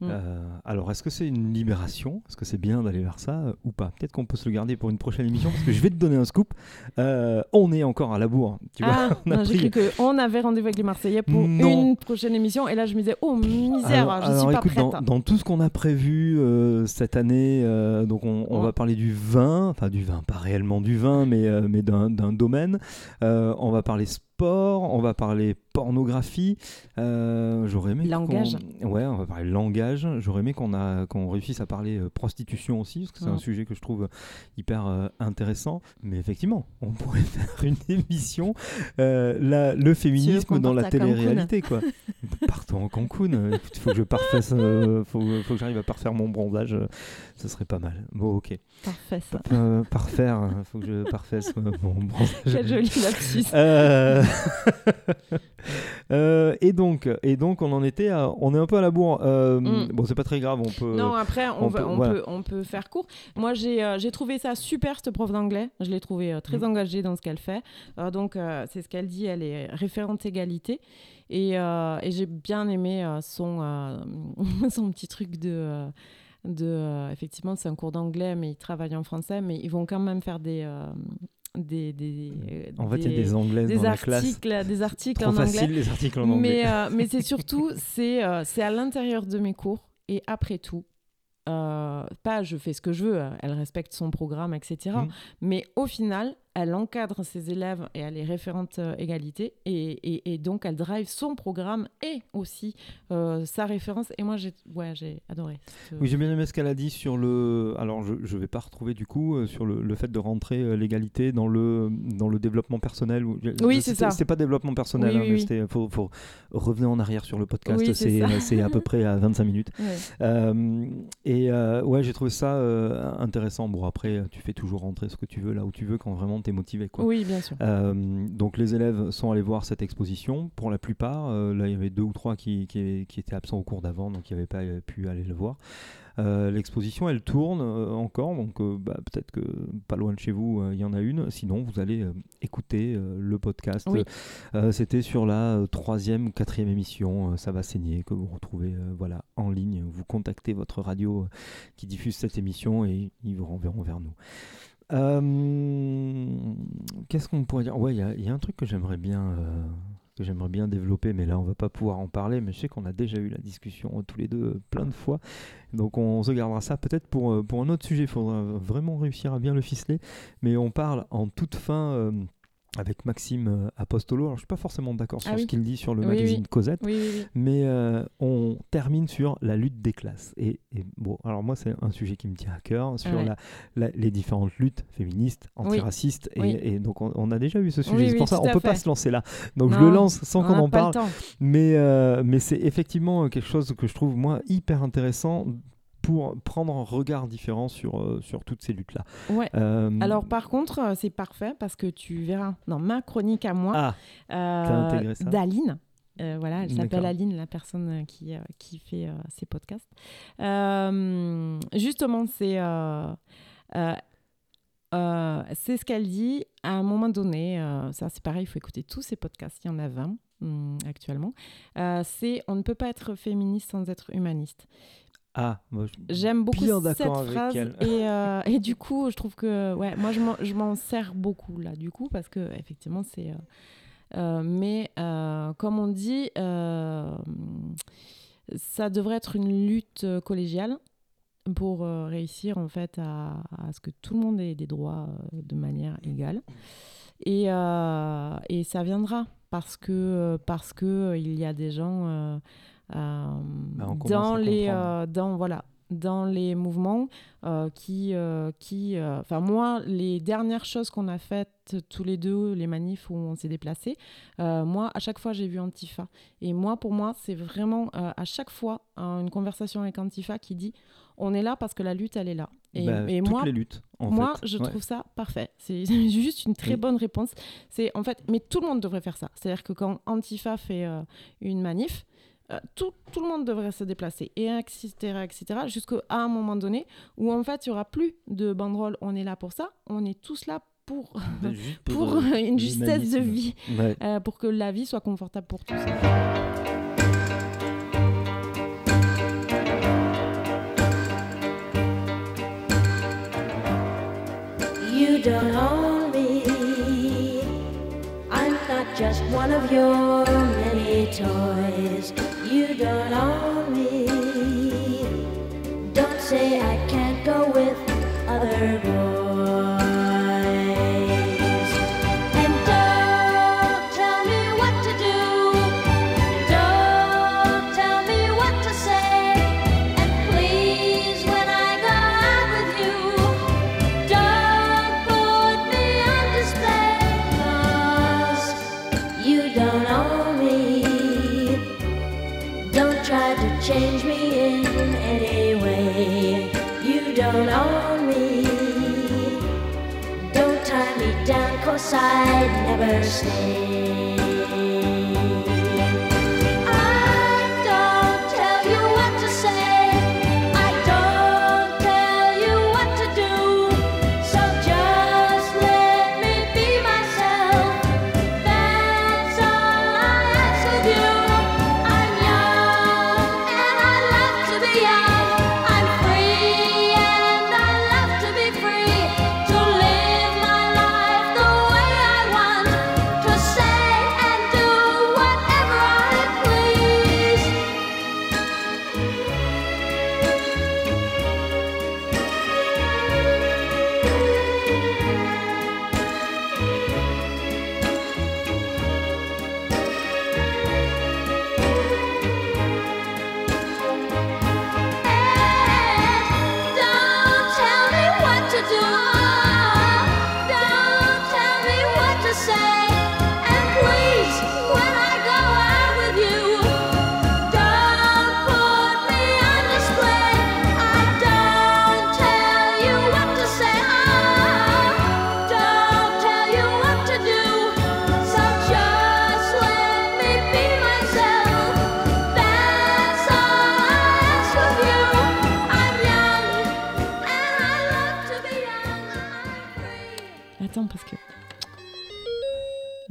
Mm. euh, alors est-ce que c'est une libération? Est-ce que c'est bien d'aller vers ça euh, ou pas? Peut-être qu'on peut se le garder pour une prochaine émission parce que je vais te donner un scoop. Euh, on est encore à la bourre. Tu vois, Ah, on a non, j'ai pris- cru qu'on avait rendez-vous avec les Marseillais pour Non. une prochaine émission. Et là, je me disais, oh misère, Alors, je alors, suis pas prête. dans, dans tout ce qu'on a prévu cette année, donc on, on Ouais. va parler du vin, enfin du vin, pas réellement du vin, mais, mais d'un domaine. On va parler sport, on va parler pornographie. Euh, J'aurais aimé. Langage. Ouais, on va parler langage. J'aurais aimé qu'on a- qu'on réussisse à parler euh, prostitution aussi, parce que c'est un sujet que je trouve hyper euh, intéressant. Mais effectivement, on pourrait faire une émission, euh, la- le féminisme dans la télé-réalité, quoi. Partons en Cancun. Écoute, faut que je parfasse, euh, faut, faut que j'arrive à parfaire mon bronzage. Euh, Ce serait pas mal. Bon, ok. Parfait, ça. Euh, parfaire. hein, Faut que je parfasse euh, mon bronzage. Quel joli lapsus. Euh, euh, et donc, et donc, on en était, à- on est un peu à la bourre. Euh, Mm. Bon, c'est pas très grave. On peut. Non, après, on, va- peut- on voilà. peut, on peut faire court. Moi, j'ai euh, trouvé ça super, cette prof d'anglais. Je l'ai trouvée euh, très Mm. engagée dans ce qu'elle fait. Euh, donc, euh, c'est ce qu'elle dit, elle est référente égalité. Et, euh, et j'ai bien aimé euh, son, euh, son petit truc de... euh, de euh, effectivement, c'est un cours d'anglais, mais ils travaillent en français, mais ils vont quand même faire des... euh, des, des, En fait, il y a des Anglaises des dans la classe. articles, Des articles Trop en facile, anglais. les articles en anglais. Mais, euh, mais c'est surtout, c'est c'est à l'intérieur de mes cours. Et après tout, pas je fais ce que je veux, euh, elle respecte son programme, etc. Mm. Mais au final, elle encadre ses élèves et elle est référente euh, égalité. Et, et- et donc, elle drive son programme et aussi euh, sa référence. Et moi, j'ai ouais, j'ai adoré. Oui, j'ai bien aimé ce qu'elle a dit sur le. Alors, je ne vais pas retrouver du coup euh, sur le, le fait de rentrer l'égalité dans le, dans le développement personnel. Oui, c'est ça. C'était pas développement personnel, Oui, hein, oui, mais oui. Faut, faut revenir en arrière sur le podcast. C'est c'est c'est à peu près à 25 minutes. Ouais. Euh, et euh, ouais, j'ai trouvé ça intéressant. Bon, après, tu fais toujours rentrer ce que tu veux là où tu veux quand vraiment tu es motivé. Quoi. Oui, bien sûr. Euh, donc les élèves sont allés voir cette exposition. Pour la plupart, euh, là il y avait deux ou trois qui, qui- qui étaient absents au cours d'avant, donc qui n'avaient pas euh, pu aller le voir. Euh, L'exposition, elle tourne encore, donc bah, peut-être que pas loin de chez vous, il y en a une. Sinon, vous allez écouter le podcast. Oui. C'était sur la troisième ou quatrième émission, ça va saigner, que vous retrouvez voilà, en ligne. Vous contactez votre radio qui diffuse cette émission et ils vous renverront vers nous. Euh, Qu'est-ce qu'on pourrait dire? Ouais, il y a- un truc que j'aimerais bien, euh, que j'aimerais bien développer, mais là on va pas pouvoir en parler. Mais je sais qu'on a déjà eu la discussion euh, tous les deux plein de fois, donc on se gardera ça peut-être pour pour un autre sujet. Il faudra vraiment réussir à bien le ficeler. Mais on parle en toute fin. Avec Maxime euh, Apostolo, alors je suis pas forcément d'accord sur Ah ce qu'il dit sur le Oui, magazine oui. Cosette, mais euh, on termine sur la lutte des classes. Et, et bon, alors moi c'est un sujet qui me tient à cœur sur Ouais. la, la- les différentes luttes féministes, antiracistes, et, donc on, on a déjà eu ce sujet. C'est pour ça on peut pas se lancer là. Donc je le lance sans on qu'on en parle. Mais euh, mais c'est effectivement quelque chose que je trouve moi hyper intéressant pour prendre un regard différent sur euh, sur toutes ces luttes là. Ouais. Euh, Alors par contre, euh, c'est parfait parce que tu verras dans ma chronique à moi Ah, euh, d'Aline. euh, voilà, elle s'appelle. Aline, la personne qui, qui fait ces podcasts. Justement, c'est c'est ce qu'elle dit. À un moment donné, ça c'est pareil, il faut écouter tous ces podcasts, il y en a 20 hum, actuellement. Euh, c'est on ne peut pas être féministe sans être humaniste. Ah, moi, J'aime beaucoup cette phrase elle. et, euh, et du coup je trouve que ouais moi je m'en- je m'en sers beaucoup là du coup parce que effectivement c'est euh, euh, mais euh, comme on dit ça devrait être une lutte collégiale pour réussir en fait à, à ce que tout le monde ait des droits de manière égale et, et ça viendra parce que parce que il y a des gens euh, euh, Bah, commence dans les euh, dans voilà dans les mouvements euh, qui, euh, qui, euh, enfin moi, les dernières choses qu'on a faites tous les deux, les manifs où on s'est déplacé, moi, à chaque fois, j'ai vu Antifa. Et moi, pour moi, c'est vraiment à chaque fois une conversation avec Antifa qui dit, on est là parce que la lutte, elle est là. Et, Bah, et toutes moi, les luttes, en moi, fait. je Ouais. trouve ça parfait. C'est juste une très Oui. bonne réponse. C'est en fait, mais tout le monde devrait faire ça. C'est-à-dire que quand Antifa fait euh, une manif, euh, tout, tout le monde devrait se déplacer, et etc., etc., jusqu'à un moment donné où en fait, il y aura plus de banderoles. On est là pour ça. On est tous là pour, pour, pour euh, une justesse de vie, Ouais. euh, pour que la vie soit confortable pour tous. You don't own me. I'm not just one of your toys. You don't own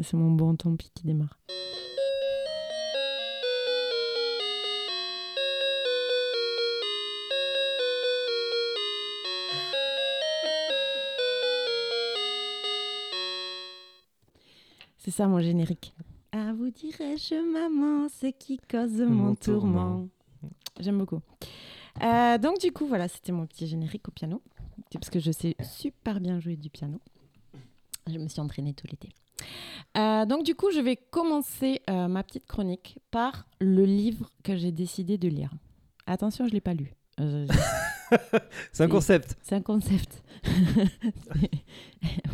C'est mon bon tant pis qui démarre. C'est ça mon générique. À vous dirai-je, maman, ce qui cause mon, Mon tourment. tourment. J'aime beaucoup. Euh, donc, du coup, voilà, c'était mon petit générique au piano. C'est Parce que je sais super bien jouer du piano. Je me suis entraînée tout l'été. Euh, donc, du coup, je vais commencer euh, ma petite chronique par le livre que j'ai décidé de lire. Attention, je ne l'ai pas lu. Euh, C'est un concept. C'est un concept.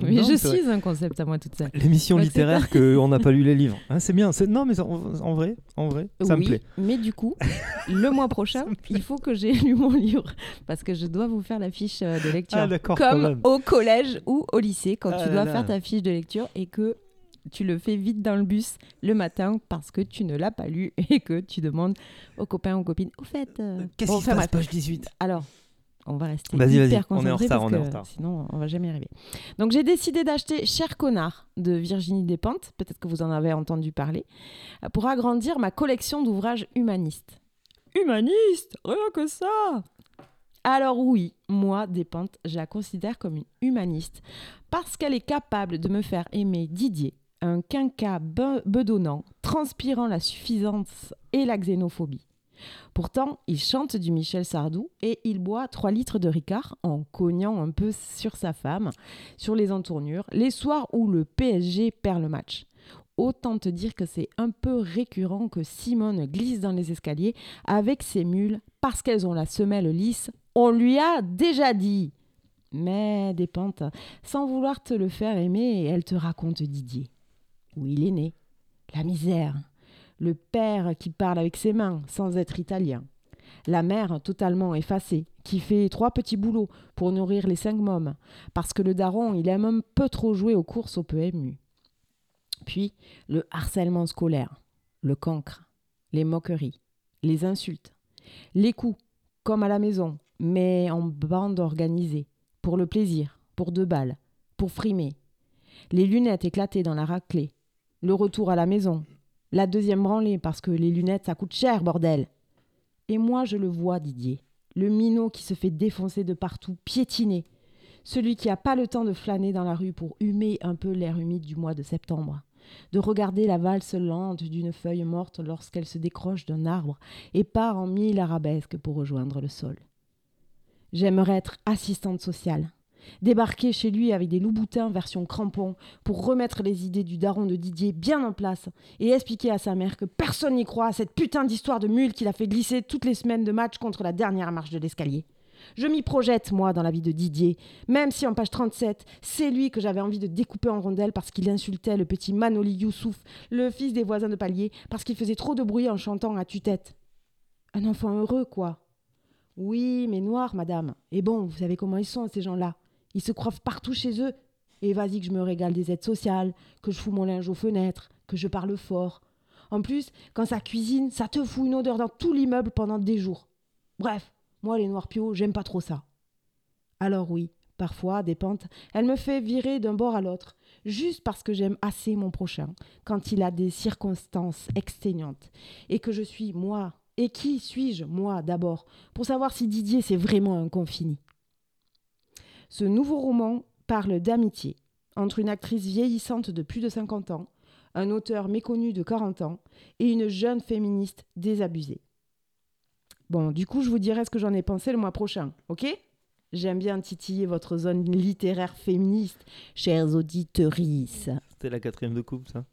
Mais Non, je suis un concept à moi toute seule. L'émission littéraire qu'on n'a pas lu les livres. Hein, c'est bien. Non, mais en, en vrai, en vrai, ça oui, me plaît. mais du coup, le mois prochain, il faut que j'ai lu mon livre parce que je dois vous faire la fiche euh, de lecture. Ah, Comme au collège ou au lycée, quand Ah tu dois là. faire ta fiche de lecture et que tu le fais vite dans le bus le matin parce que tu ne l'as pas lu et que tu demandes aux copains, aux copines, au fait. euh, Qu'est-ce qui se passe, page 18 Alors, on va rester Vas-y, vas-y, hyper on est en retard, parce on est en retard. Sinon, on va jamais y arriver. Donc, j'ai décidé d'acheter Cher connard de Virginie Despentes. Peut-être que vous en avez entendu parler. euh, Pour agrandir ma collection d'ouvrages humanistes. Humaniste Rien que ça alors oui, moi, Despentes, je la considère comme une humaniste parce qu'elle est capable de me faire aimer Didier, un quinca be- bedonnant, transpirant la suffisance et la xénophobie. Pourtant, il chante du Michel Sardou et il boit 3 litres de Ricard en cognant un peu sur sa femme, sur les entournures, les soirs où le PSG perd le match. Autant te dire que c'est un peu récurrent que Simone glisse dans les escaliers avec ses mules parce qu'elles ont la semelle lisse. On lui a déjà dit. Mais des pentes, sans vouloir te le faire aimer, elle te raconte Didier. Où il est né. La misère. Le père qui parle avec ses mains sans être italien. La mère totalement effacée, qui fait trois petits boulots pour nourrir les cinq mômes, parce que le daron, il aime un peu trop jouer aux courses au PMU. Puis le harcèlement scolaire, le cancre, les moqueries, les insultes, les coups, comme à la maison, mais en bande organisée, pour le plaisir, pour deux balles, pour frimer, les lunettes éclatées dans la raclée, le retour à la maison, la deuxième branlée parce que les lunettes ça coûte cher, bordel. Et moi je le vois, Didier, le minot qui se fait défoncer de partout, piétiner, celui qui n'a pas le temps de flâner dans la rue pour humer un peu l'air humide du mois de septembre, de regarder la valse lente d'une feuille morte lorsqu'elle se décroche d'un arbre et part en mille arabesques pour rejoindre le sol. J'aimerais être assistante sociale, débarquer chez lui avec des loups-boutins version crampon pour remettre les idées du daron de Didier bien en place et expliquer à sa mère que personne n'y croit à cette putain d'histoire de mule qu'il a fait glisser toutes les semaines de match contre la dernière marche de l'escalier. Je m'y projette, moi, dans la vie de Didier, même si en page 37, c'est lui que j'avais envie de découper en rondelles parce qu'il insultait le petit Manoli Youssouf, le fils des voisins de palier, parce qu'il faisait trop de bruit en chantant à tue-tête. Un enfant heureux, quoi. Oui, mais noir, madame. Et bon, vous savez comment ils sont, ces gens-là. Ils se croivent partout chez eux. Et vas-y que je me régale des aides sociales, que je fous mon linge aux fenêtres, que je parle fort. En plus, quand ça cuisine, ça te fout une odeur dans tout l'immeuble pendant des jours. Bref, moi, les noirs piaux, j'aime pas trop ça. Alors oui, parfois, des pentes, elle me fait virer d'un bord à l'autre, juste parce que j'aime assez mon prochain, quand il a des circonstances exténuantes, et que je suis moi. Et qui suis-je, moi, d'abord, pour savoir si Didier c'est vraiment un confini Ce nouveau roman parle d'amitié entre une actrice vieillissante de plus de 50 ans, un auteur méconnu de 40 ans et une jeune féministe désabusée. Bon, du coup, je vous dirai ce que j'en ai pensé le mois prochain, ok? J'aime bien titiller votre zone littéraire féministe, chers auditrices. C'était la quatrième de coupe, ça?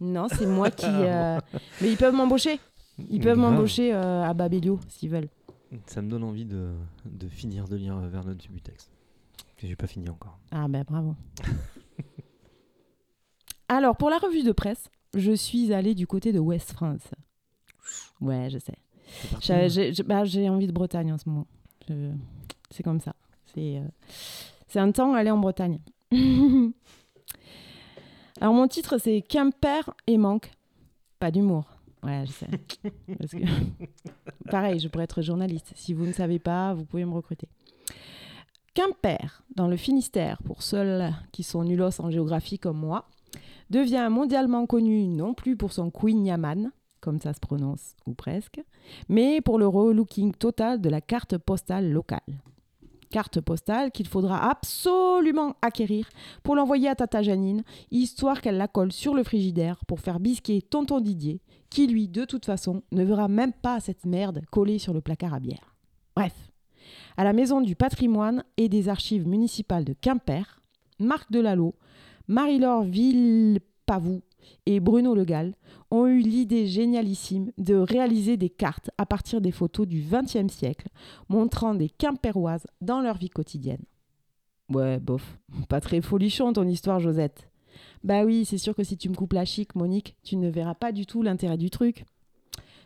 Non, c'est moi qui. euh, Mais ils peuvent m'embaucher. Ils peuvent m'embaucher euh, à Babelio s'ils veulent. Ça me donne envie de, de finir de lire euh, Vernon Subutex. Que j'ai pas fini encore. Ah ben bravo. Alors, pour la revue de presse, je suis allée du côté de West France. Ouais, je sais. J'ai- J'ai j'ai- bah, j'ai envie de Bretagne en ce moment. Je- C'est comme ça. C'est euh, c'est un temps aller en Bretagne. Alors, mon titre, c'est Quimper et manque. Pas d'humour. Ouais, je sais. Parce que... Pareil, je pourrais être journaliste. Si vous ne savez pas, vous pouvez me recruter. Quimper, dans le Finistère, pour ceux qui sont nulos en géographie comme moi, devient mondialement connu non plus pour son Queen Yaman, comme ça se prononce, ou presque, mais pour le relooking total de la carte postale locale. Carte postale qu'il faudra absolument acquérir pour l'envoyer à Tata Janine, histoire qu'elle la colle sur le frigidaire pour faire bisquer tonton Didier, qui lui, de toute façon, ne verra même pas cette merde collée sur le placard à bière. Bref, à la Maison du patrimoine et des archives municipales de Quimper, Marc Delalot, Marie-Laure Villepavou et Bruno Legal ont eu l'idée génialissime de réaliser des cartes à partir des photos du XXe siècle montrant des Quimperoises dans leur vie quotidienne. Ouais, bof, pas très folichon ton histoire, Josette. Bah oui, c'est sûr que si tu me coupes la chic, Monique, tu ne verras pas du tout l'intérêt du truc.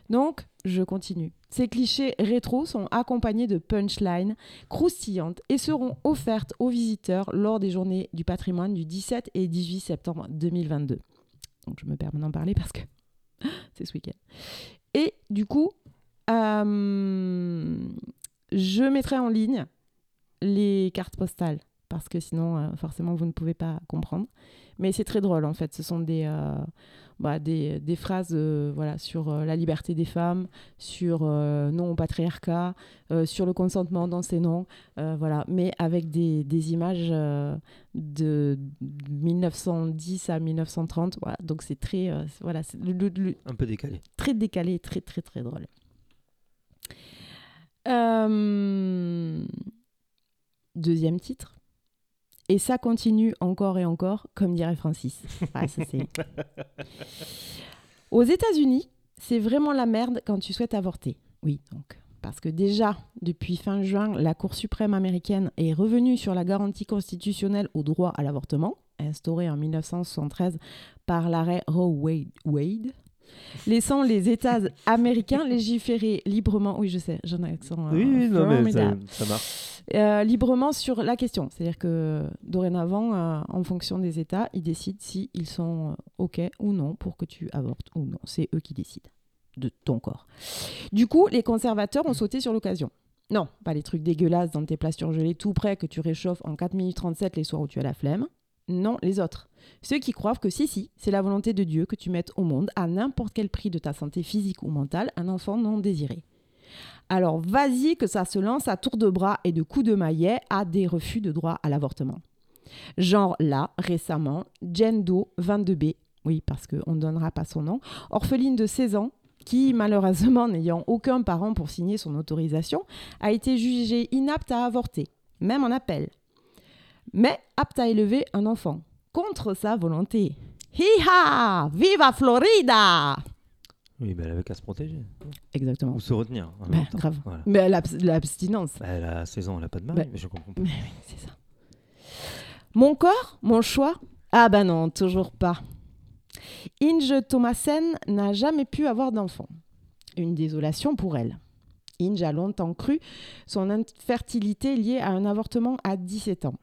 Donc, je continue. Ces clichés rétro sont accompagnés de punchlines croustillantes et seront offertes aux visiteurs lors des journées du patrimoine du 17 et 18 septembre 2022. Donc, je me permets d'en parler parce que c'est ce week-end. Et du coup, euh, je mettrai en ligne les cartes postales parce que sinon, euh, forcément, vous ne pouvez pas comprendre. Mais c'est très drôle en fait. Ce sont des, euh, bah, des, des phrases euh, voilà, sur euh, la liberté des femmes, sur euh, non au patriarcat, sur le consentement dans ces noms, voilà. mais avec des, des images de 1910 à 1930. Voilà. Donc c'est très. voilà, le- le- Un peu décalé. très décalé, très très très drôle. Deuxième titre, Et ça continue encore et encore, comme dirait Francis. Ah, ça, Aux États-Unis, c'est vraiment la merde quand tu souhaites avorter. Oui, donc. Parce que déjà, depuis fin juin, la Cour suprême américaine est revenue sur la garantie constitutionnelle au droit à l'avortement, instaurée en 1973 par l'arrêt Roe Wade, Wade, laissant les États américains légiférer librement. Oui, je sais, j'ai un accent. euh, Oui, non, mais ça marche. Euh, librement sur la question. C'est-à-dire que dorénavant, euh, en fonction des États, ils décident s'ils sont euh, OK ou non pour que tu avortes ou non. C'est eux qui décident de ton corps. Du coup, les conservateurs ont sauté sur l'occasion. Non, pas les trucs dégueulasses dans tes plats surgelés tout prêts que tu réchauffes en 4 minutes 37 les soirs où tu as la flemme. Non, les autres. Ceux qui croient que si, si, c'est la volonté de Dieu que tu mettes au monde, à n'importe quel prix de ta santé physique ou mentale, un enfant non désiré. Alors vas-y que ça se lance à tour de bras et de coups de maillet à des refus de droit à l'avortement. Genre là, récemment, Jen Doe, 22B, oui parce qu'on ne donnera pas son nom, orpheline de 16 ans, qui malheureusement n'ayant aucun parent pour signer son autorisation, a été jugée inapte à avorter, même en appel. Mais apte à élever un enfant, contre sa volonté. Hi-ha Viva Florida Oui, ben, elle avait qu'à se protéger. Exactement. Ou se retenir. en Bah, même temps. grave. Voilà. Mais l'abs- l'abstinence. Bah, elle a 16 ans, elle n'a pas de mari, Bah, mais je comprends pas. Mais oui, c'est ça. Mon corps, mon choix? Ah bah non, toujours pas. Inge Thomasen n'a jamais pu avoir d'enfant. Une désolation pour elle. Inge a longtemps cru son infertilité liée à un avortement à 17 ans.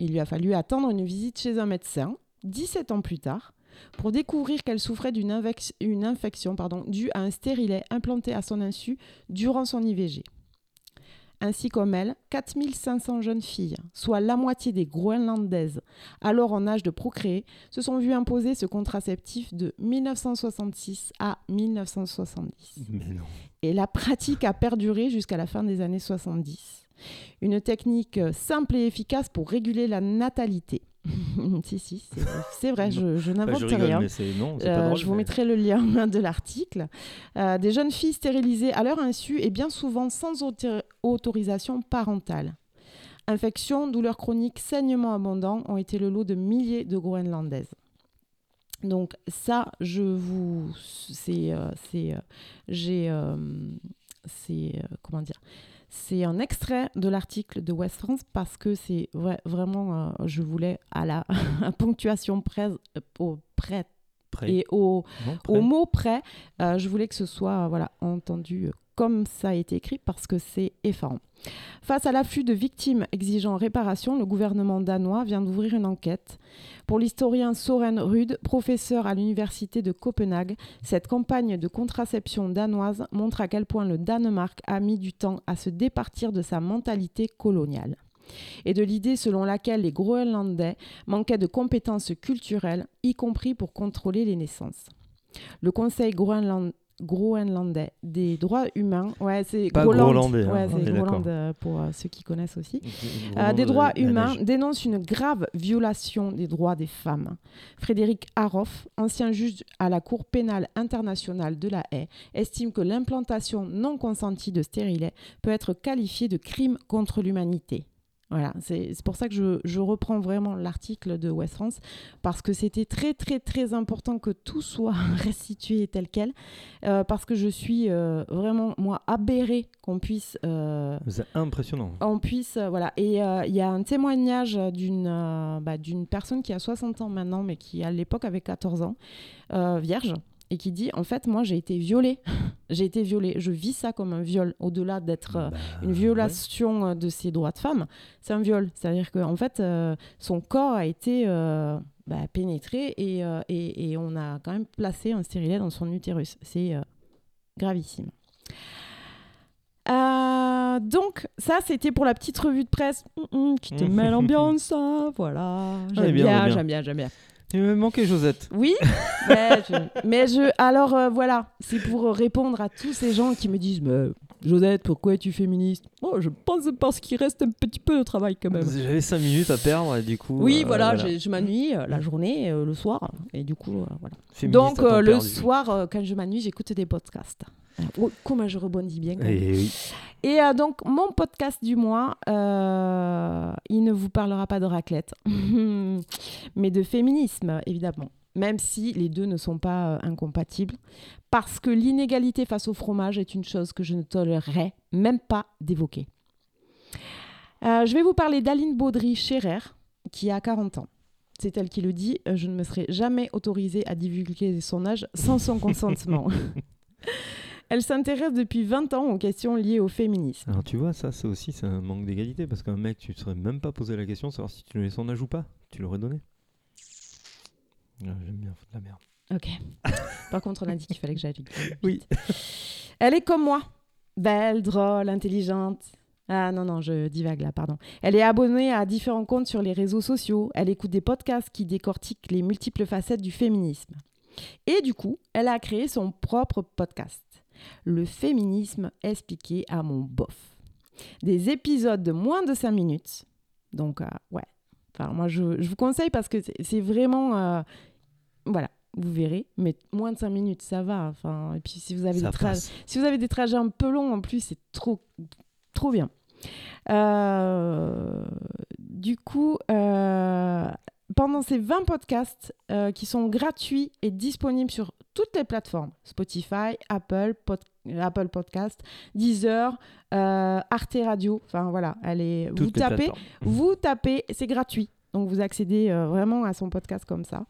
Il lui a fallu attendre une visite chez un médecin, 17 ans plus tard, pour découvrir qu'elle souffrait d'une une infection pardon, due à un stérilet implanté à son insu durant son IVG ainsi comme elle, 4500 jeunes filles, soit la moitié des Groenlandaises, alors en âge de procréer, se sont vues imposer ce contraceptif de 1966 à 1970. Mais non. Et la pratique a perduré jusqu'à la fin des années 70. Une technique simple et efficace pour réguler la natalité. si, si, c'est- vrai, je, je n'invente rien. non, Euh, je vous mais- mettrai le lien de l'article. Euh, des jeunes filles stérilisées à leur insu et bien souvent sans autor- autorisation parentale. Infections, douleurs chroniques, saignements abondants ont été le lot de milliers de Groenlandaises. Donc ça, je vous, c'est, euh, c'est, euh, j'ai, c'est, comment dire, c'est un extrait de l'article de West France parce que c'est vrai- vraiment, euh, je voulais à la ponctuation près, euh, au près Près. et au, près. au mot près, euh, je voulais que ce soit voilà entendu comme ça a été écrit parce que c'est effarant. Face à l'afflux de victimes exigeant réparation, le gouvernement danois vient d'ouvrir une enquête. Pour l'historien Soren Rudd, professeur à l'université de Copenhague, cette campagne de contraception danoise montre à quel point le Danemark a mis du temps à se départir de sa mentalité coloniale et de l'idée selon laquelle les Groenlandais manquaient de compétences culturelles, y compris pour contrôler les naissances. Le Conseil groenland- groenlandais des droits humains, ouais, c'est Pas Groland, groenlandais, hein, ouais, c'est Groland euh, pour euh, ceux qui connaissent aussi. Groenland, Euh, des droits humains neige. dénonce une grave violation des droits des femmes. Frédéric Haroff, ancien juge à la Cour pénale internationale de la Haye, estime que l'implantation non consentie de stérilets peut être qualifiée de crime contre l'humanité. Voilà, c'est pour ça que je, je reprends vraiment l'article de West France, parce que c'était très très très important que tout soit restitué tel quel, euh, parce que je suis euh, vraiment, moi, aberrée qu'on puisse... euh, C'est impressionnant. on puisse voilà et il y a un témoignage d'une bah, d'une personne qui a 60 ans maintenant mais qui à l'époque avait 14 ans vierge et qui dit en fait moi j'ai été violée. J'ai été violée. Je vis ça comme un viol au-delà d'être euh, une violation euh, de ses droits de femme. C'est un viol. C'est à dire que en fait euh, son corps a été euh, bah, pénétré et, et, et on a quand même placé un stérilet dans son utérus. C'est gravissime. Donc, ça, c'était pour la petite revue de presse. Mm, mm, qui te met l'ambiance, ça, voilà. J'aime bien, bien, on est bien. j'aime bien, j'aime bien. Il me manquait Josette. Oui, mais je, mais je- alors euh, voilà, c'est pour répondre à tous ces gens qui me disent mais Josette, pourquoi es-tu féministe? Oh, je pense parce qu'il reste un petit peu de travail quand même. J'avais 5 minutes à perdre et du coup. Oui, euh, voilà, je m'ennuie euh, la journée, euh, le soir, et du coup, euh, voilà. Féministe Donc, euh, le perdu. soir, euh, quand je m'ennuie, j'écoute des podcasts. Oh, comment je rebondis bien. même. Et oui. Et euh, donc, mon podcast du mois, euh, il ne vous parlera pas de raclette, mais de féminisme, évidemment. Même si les deux ne sont pas euh, incompatibles. Parce que l'inégalité face au fromage est une chose que je ne tolérerais même pas d'évoquer. Je vais vous parler d'Aline Baudry-Scherer, qui a 40 ans. C'est elle qui le dit, je ne me serais jamais autorisée à divulguer son âge sans son consentement. Elle s'intéresse depuis 20 ans aux questions liées au féminisme. Alors tu vois, ça c'est aussi c'est un manque d'égalité parce qu'un mec, tu ne serais même pas posé la question de savoir si tu lui laissais son âge ou pas. Tu l'aurais donné. Ah, J'aime bien foutre la merde. Ok. Par contre, on a dit qu'il fallait que j'aille. Oui. Elle est comme moi. Belle, drôle, intelligente. Ah non, non, je divague là, pardon. Elle est abonnée à différents comptes sur les réseaux sociaux. Elle écoute des podcasts qui décortiquent les multiples facettes du féminisme. Et du coup, elle a créé son propre podcast. Le féminisme expliqué à mon bof. Des épisodes de moins de 5 minutes. Donc, euh, ouais. Enfin, moi, je, je vous conseille parce que c'est- vraiment... euh, voilà, vous verrez. Mais moins de 5 minutes, ça va. Enfin, et puis, si vous avez, Ça des, passe. si vous avez des trajets un peu longs, en plus, c'est trop, trop bien. Euh, du coup, euh, pendant ces 20 podcasts euh, qui sont gratuits et disponibles sur toutes les plateformes, Spotify, Apple, Pod- Apple Podcast, Deezer, euh, Arte Radio, enfin voilà, est, vous tapez, vous tapez, c'est gratuit. Donc vous accédez euh, vraiment à son podcast comme ça.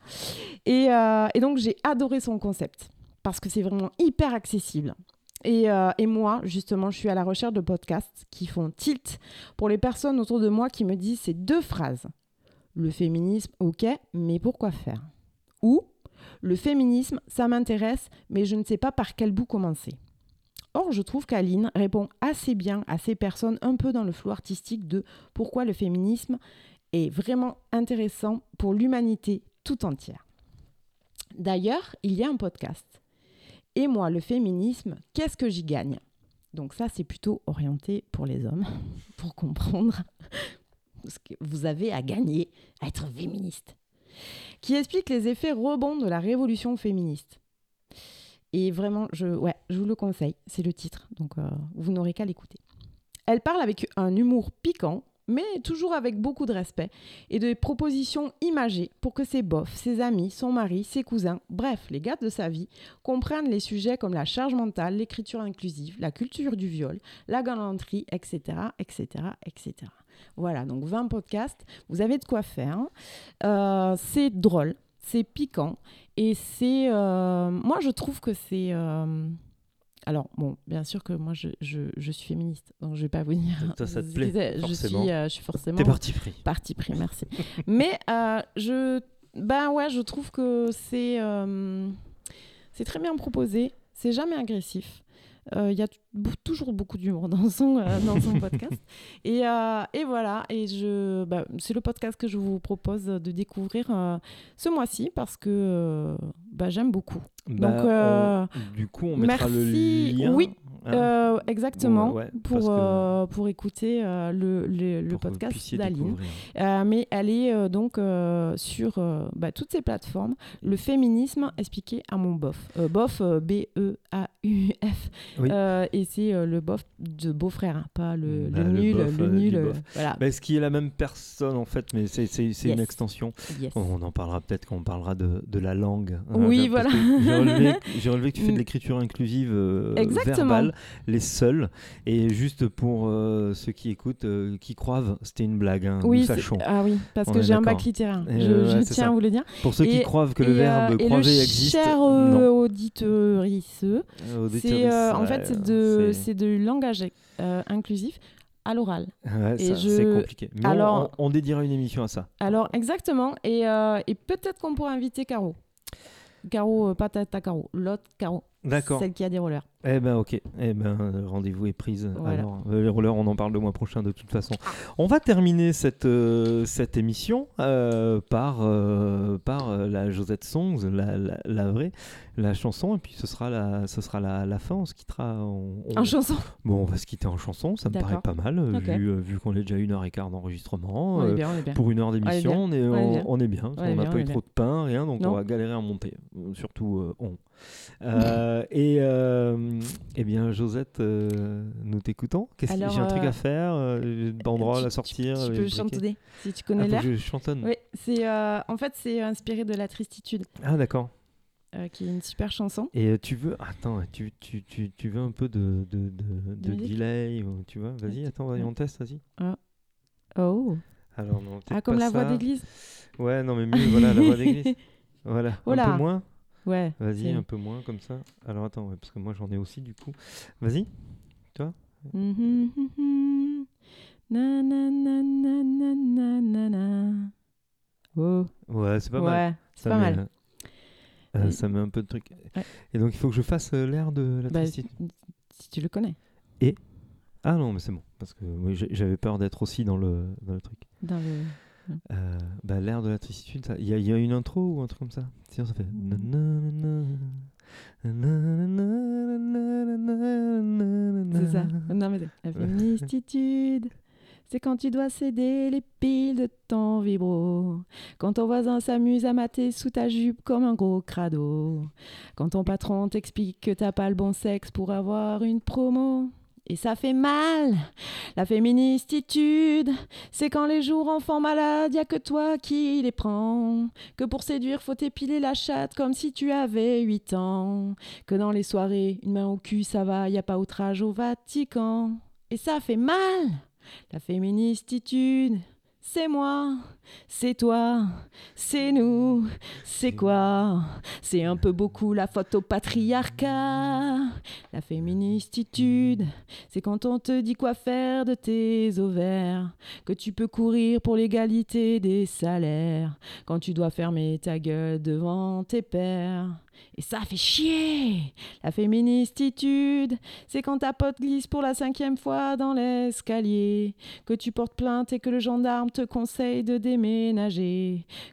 Et, euh, et donc j'ai adoré son concept parce que c'est vraiment hyper accessible. Et, euh, et moi, justement, je suis à la recherche de podcasts qui font tilt pour les personnes autour de moi qui me disent ces deux phrases. Le féminisme, ok, mais pourquoi faire? Ou le féminisme, ça m'intéresse, mais je ne sais pas par quel bout commencer. Or, je trouve qu'Aline répond assez bien à ces personnes un peu dans le flou artistique de pourquoi le féminisme est vraiment intéressant pour l'humanité tout entière. D'ailleurs, il y a un podcast. Et moi, le féminisme, qu'est-ce que j'y gagne? Donc ça, c'est plutôt orienté pour les hommes, pour comprendre ce que vous avez à gagner à être féministe. Qui explique les effets rebonds de la révolution féministe. Et vraiment, je, ouais, je vous le conseille, c'est le titre, donc euh, vous n'aurez qu'à l'écouter. Elle parle avec un humour piquant, mais toujours avec beaucoup de respect, et des propositions imagées pour que ses bofs, ses amis, son mari, ses cousins, bref, les gars de sa vie, comprennent les sujets comme la charge mentale, l'écriture inclusive, la culture du viol, la galanterie, etc., etc., etc. Voilà, donc 20 podcasts, vous avez de quoi faire. Euh, c'est drôle, c'est piquant, et c'est... euh, moi, je trouve que c'est... euh, alors, bon, bien sûr que moi, je, je- je suis féministe, donc je vais pas vous dire. Ça, ça te plaît, je forcément. suis, je suis forcément. T'es parti pris. Parti pris, merci. Mais je, ben ouais, je trouve que c'est, c'est très bien proposé. C'est jamais agressif. Euh, Il y a toujours beaucoup d'humour dans son, euh, dans son podcast. Et, euh, et voilà, et je, bah, c'est le podcast que je vous propose de découvrir euh, ce mois-ci parce que euh, bah, j'aime beaucoup. Bah, Donc, euh, on- du coup, on mettra le merci. lien, Oui, hein. euh, exactement, ouais, pour, que- euh, pour écouter euh, le, le, Pour podcast d'Aline. Euh, mais elle est euh, donc euh, sur euh, bah, toutes ces plateformes. Le féminisme expliqué à mon bof. Euh, bof, euh, B-E-A-U-F. Oui. Euh, et c'est euh, le bof de beau-frère, hein, pas le, le Bah, nul, bof, le euh, nul. euh, voilà. Bah, ce qui est la même personne en fait, mais c'est c'est une Yes. extension. Yes. On en parlera peut-être quand on parlera de, de la langue. hein, Oui, voilà. J'ai relevé, que tu fais de Mm. l'écriture inclusive euh, Exactement. verbale, les seuls. Et juste pour euh, ceux qui écoutent, euh, qui croivent, c'était une blague. Hein, Oui, nous sachons. ah oui, parce On que j'ai un bac littéraire. Je, euh, je ouais, tiens à vous le dire. Pour ceux qui croient que le verbe croiver le existe, Cher auditorice, c'est en fait c'est de de langage inclusif à l'oral. Ouais, je- c'est compliqué. Mais on- alors, on, on dédiera une émission à ça. Alors, exactement. Et, euh, et peut-être qu'on pourrait inviter Caro. Caro, euh, pas ta, ta Caro, l'autre Caro. D'accord. Celle qui a des rollers. Eh ben ok, eh ben euh, rendez-vous est prise. Voilà. Alors euh, les rollers, on en parle le mois prochain de toute façon. On va terminer cette euh, cette émission euh, par euh, par la Josette Songs, la, la, la vraie, la chanson, et puis ce sera la ce sera la, la fin. On se quittera on- on- En chanson Bon, on va se quitter en chanson. Ça me paraît pas mal vu, vu qu'on est déjà une heure et quart d'enregistrement. On est bien, on est bien. Pour une heure d'émission, on est On est bien. on n'a pas eu trop de pain, rien, donc Non. on va galérer à monter. Surtout on. Euh, et euh, eh bien, Josette, euh, nous t'écoutons. Qu'est-ce que Alors, j'ai un truc à faire Banderole à sortir Tu euh, peux chantonner si tu connais Ah, l'air. je chantonne. Oui, c'est en fait c'est inspiré de la tristitude, Ah, d'accord. qui est une super chanson. Et tu veux. Attends, tu, tu, tu, tu veux un peu de, de, de, delay ou- Tu vois Vas-y, attends, vas-y, on teste, vas-y. Ah. Oh. Alors, non, Ah, comme la voix d'église. Ouais, non, mais mieux, voilà, la voix d'église. Voilà, Oh un là. peu moins. Ouais. Vas-y, c'est- un peu moins comme ça. Alors attends, ouais, parce que moi j'en ai aussi du coup. Vas-y. Oh. Ouais, c'est pas mal. Ouais, c'est Ça pas met, mal. euh, Et- ça met un peu de truc. Ouais. Et donc il faut que je fasse euh, l'air de la Bah, tristitude. si tu le connais. Et? Ah non, mais c'est bon. Parce que oui, j'avais peur d'être aussi dans le, dans le truc. Dans le. Euh, bah, l'air de la tristitude, il y, a- il y a une intro ou un truc comme ça Sinon ça fait. C'est ça. Non, mais la féministitude, c'est quand tu dois céder les piles de ton vibro. Quand ton voisin s'amuse à mater sous ta jupe comme un gros crado. Quand ton patron t'explique que t'as pas le bon sexe pour avoir une promo. Et ça fait mal. La féministitude, c'est quand les jours enfants malades, y a que toi qui les prends. Que pour séduire, faut t'épiler la chatte comme si tu avais 8 ans. Que dans les soirées, une main au cul, ça va, y a pas outrage au Vatican. Et ça fait mal. La féministitude, c'est moi, c'est toi, c'est nous, c'est quoi? C'est un peu beaucoup la faute au patriarcat. La féministitude, c'est quand on te dit quoi faire de tes ovaires, que tu peux courir pour l'égalité des salaires, quand tu dois fermer ta gueule devant tes pères. Et ça fait chier La féministitude, c'est quand ta pote glisse pour la cinquième fois dans l'escalier, que tu portes plainte et que le gendarme te conseille de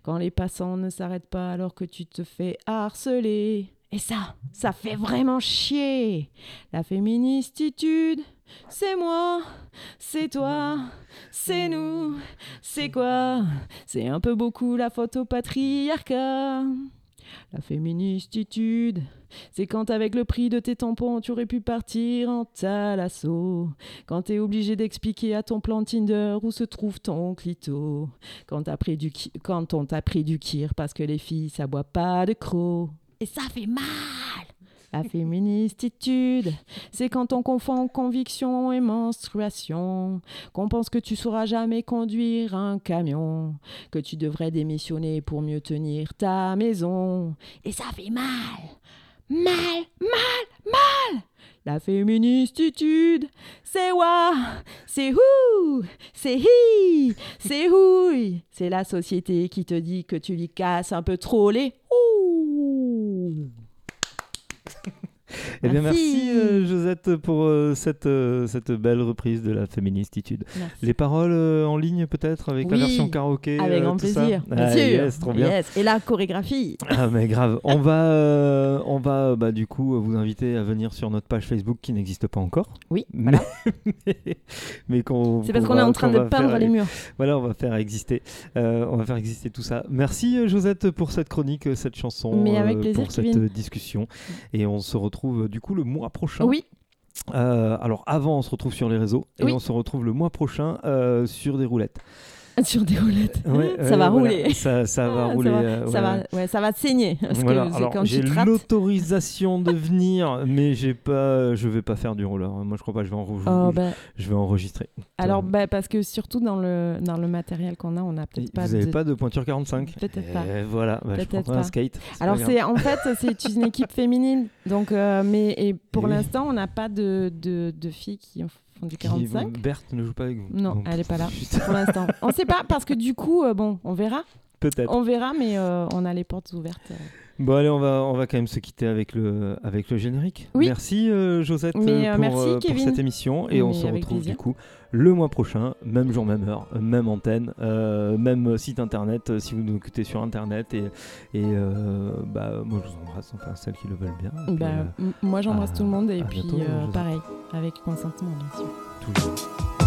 quand les passants ne s'arrêtent pas alors que tu te fais harceler. Et ça, ça fait vraiment chier La féministitude, c'est moi, c'est toi, c'est nous, c'est quoi? C'est un peu beaucoup la faute au. La féministitude, c'est quand avec le prix de tes tampons, tu aurais pu partir en talasso. Quand t'es obligé d'expliquer à ton plan Tinder où se trouve ton clito. Quand, t'as pris du quand on t'a pris du kir parce que les filles, ça boit pas de croc. Et ça fait mal la féministitude, c'est quand on confond conviction et menstruation, qu'on pense que tu sauras jamais conduire un camion, que tu devrais démissionner pour mieux tenir ta maison. Et ça fait mal, mal, mal, mal. La féministitude, c'est wa, c'est hou, c'est hi, c'est houille. C'est la société qui te dit que tu lui casses un peu trop les ouh. Eh bien, merci, Merci. euh, Josette pour euh, cette, euh, cette belle reprise de la féministitude. Merci. Les paroles euh, en ligne peut-être avec la version karaoké Avec grand plaisir, bien Ah, sûr. yes, trop bien. Yes. Et la chorégraphie. Ah mais grave, on va, on va bah, du coup vous inviter à venir sur notre page Facebook qui n'existe pas encore. Oui, mais, mais, mais qu'on. C'est parce qu'on est en train de peindre faire- les murs. Voilà, on va faire exister, on va faire exister tout ça. Merci Josette pour cette chronique, cette chanson, Mais avec plaisir, pour cette discussion, et on se retrouve euh, du coup le mois prochain. Oui. Euh, alors avant, on se retrouve sur les réseaux et Oui. on se retrouve le mois prochain euh, sur des roulettes. Sur des roulettes. Ouais, ça ouais, va voilà. rouler. Ça, ça va Ah, rouler. Ça va, euh, ça, ouais. va, ouais, ça va saigner. Voilà, j'ai l'autorisation de venir, mais j'ai pas, je vais pas faire du roller. Moi, je crois pas. Je vais, enre- Oh, bah. je vais enregistrer. Alors, bah, parce que surtout dans le, dans le matériel qu'on a, on n'a peut-être pas Vous avez de... pas de pointure 45 Peut-être pas. Voilà, bah, je Peut-être un skate. Alors c'est en fait c'est une équipe féminine donc euh, mais et pour oui. l'instant on n'a pas de, de, de filles qui font du Qui- 45. Berthe ne joue pas avec vous. Non, Donc, elle est pas là putain. pour l'instant. On sait pas parce que du coup euh, bon on verra. Peut-être. On verra mais euh, on a les portes ouvertes. Bon allez, on va, on va quand même se quitter avec le, avec le générique. Oui. Merci euh, Josette Mais, euh, pour, merci, euh, pour cette émission et on se retrouve plaisir. du coup le mois prochain, même jour, même heure, même antenne, même site internet si vous nous écoutez sur internet et, et bah moi je vous embrasse, enfin celles qui le veulent bien. Puis, Bah, moi j'embrasse tout le monde et puis bientôt, pareil avec consentement bien sûr. Toujours.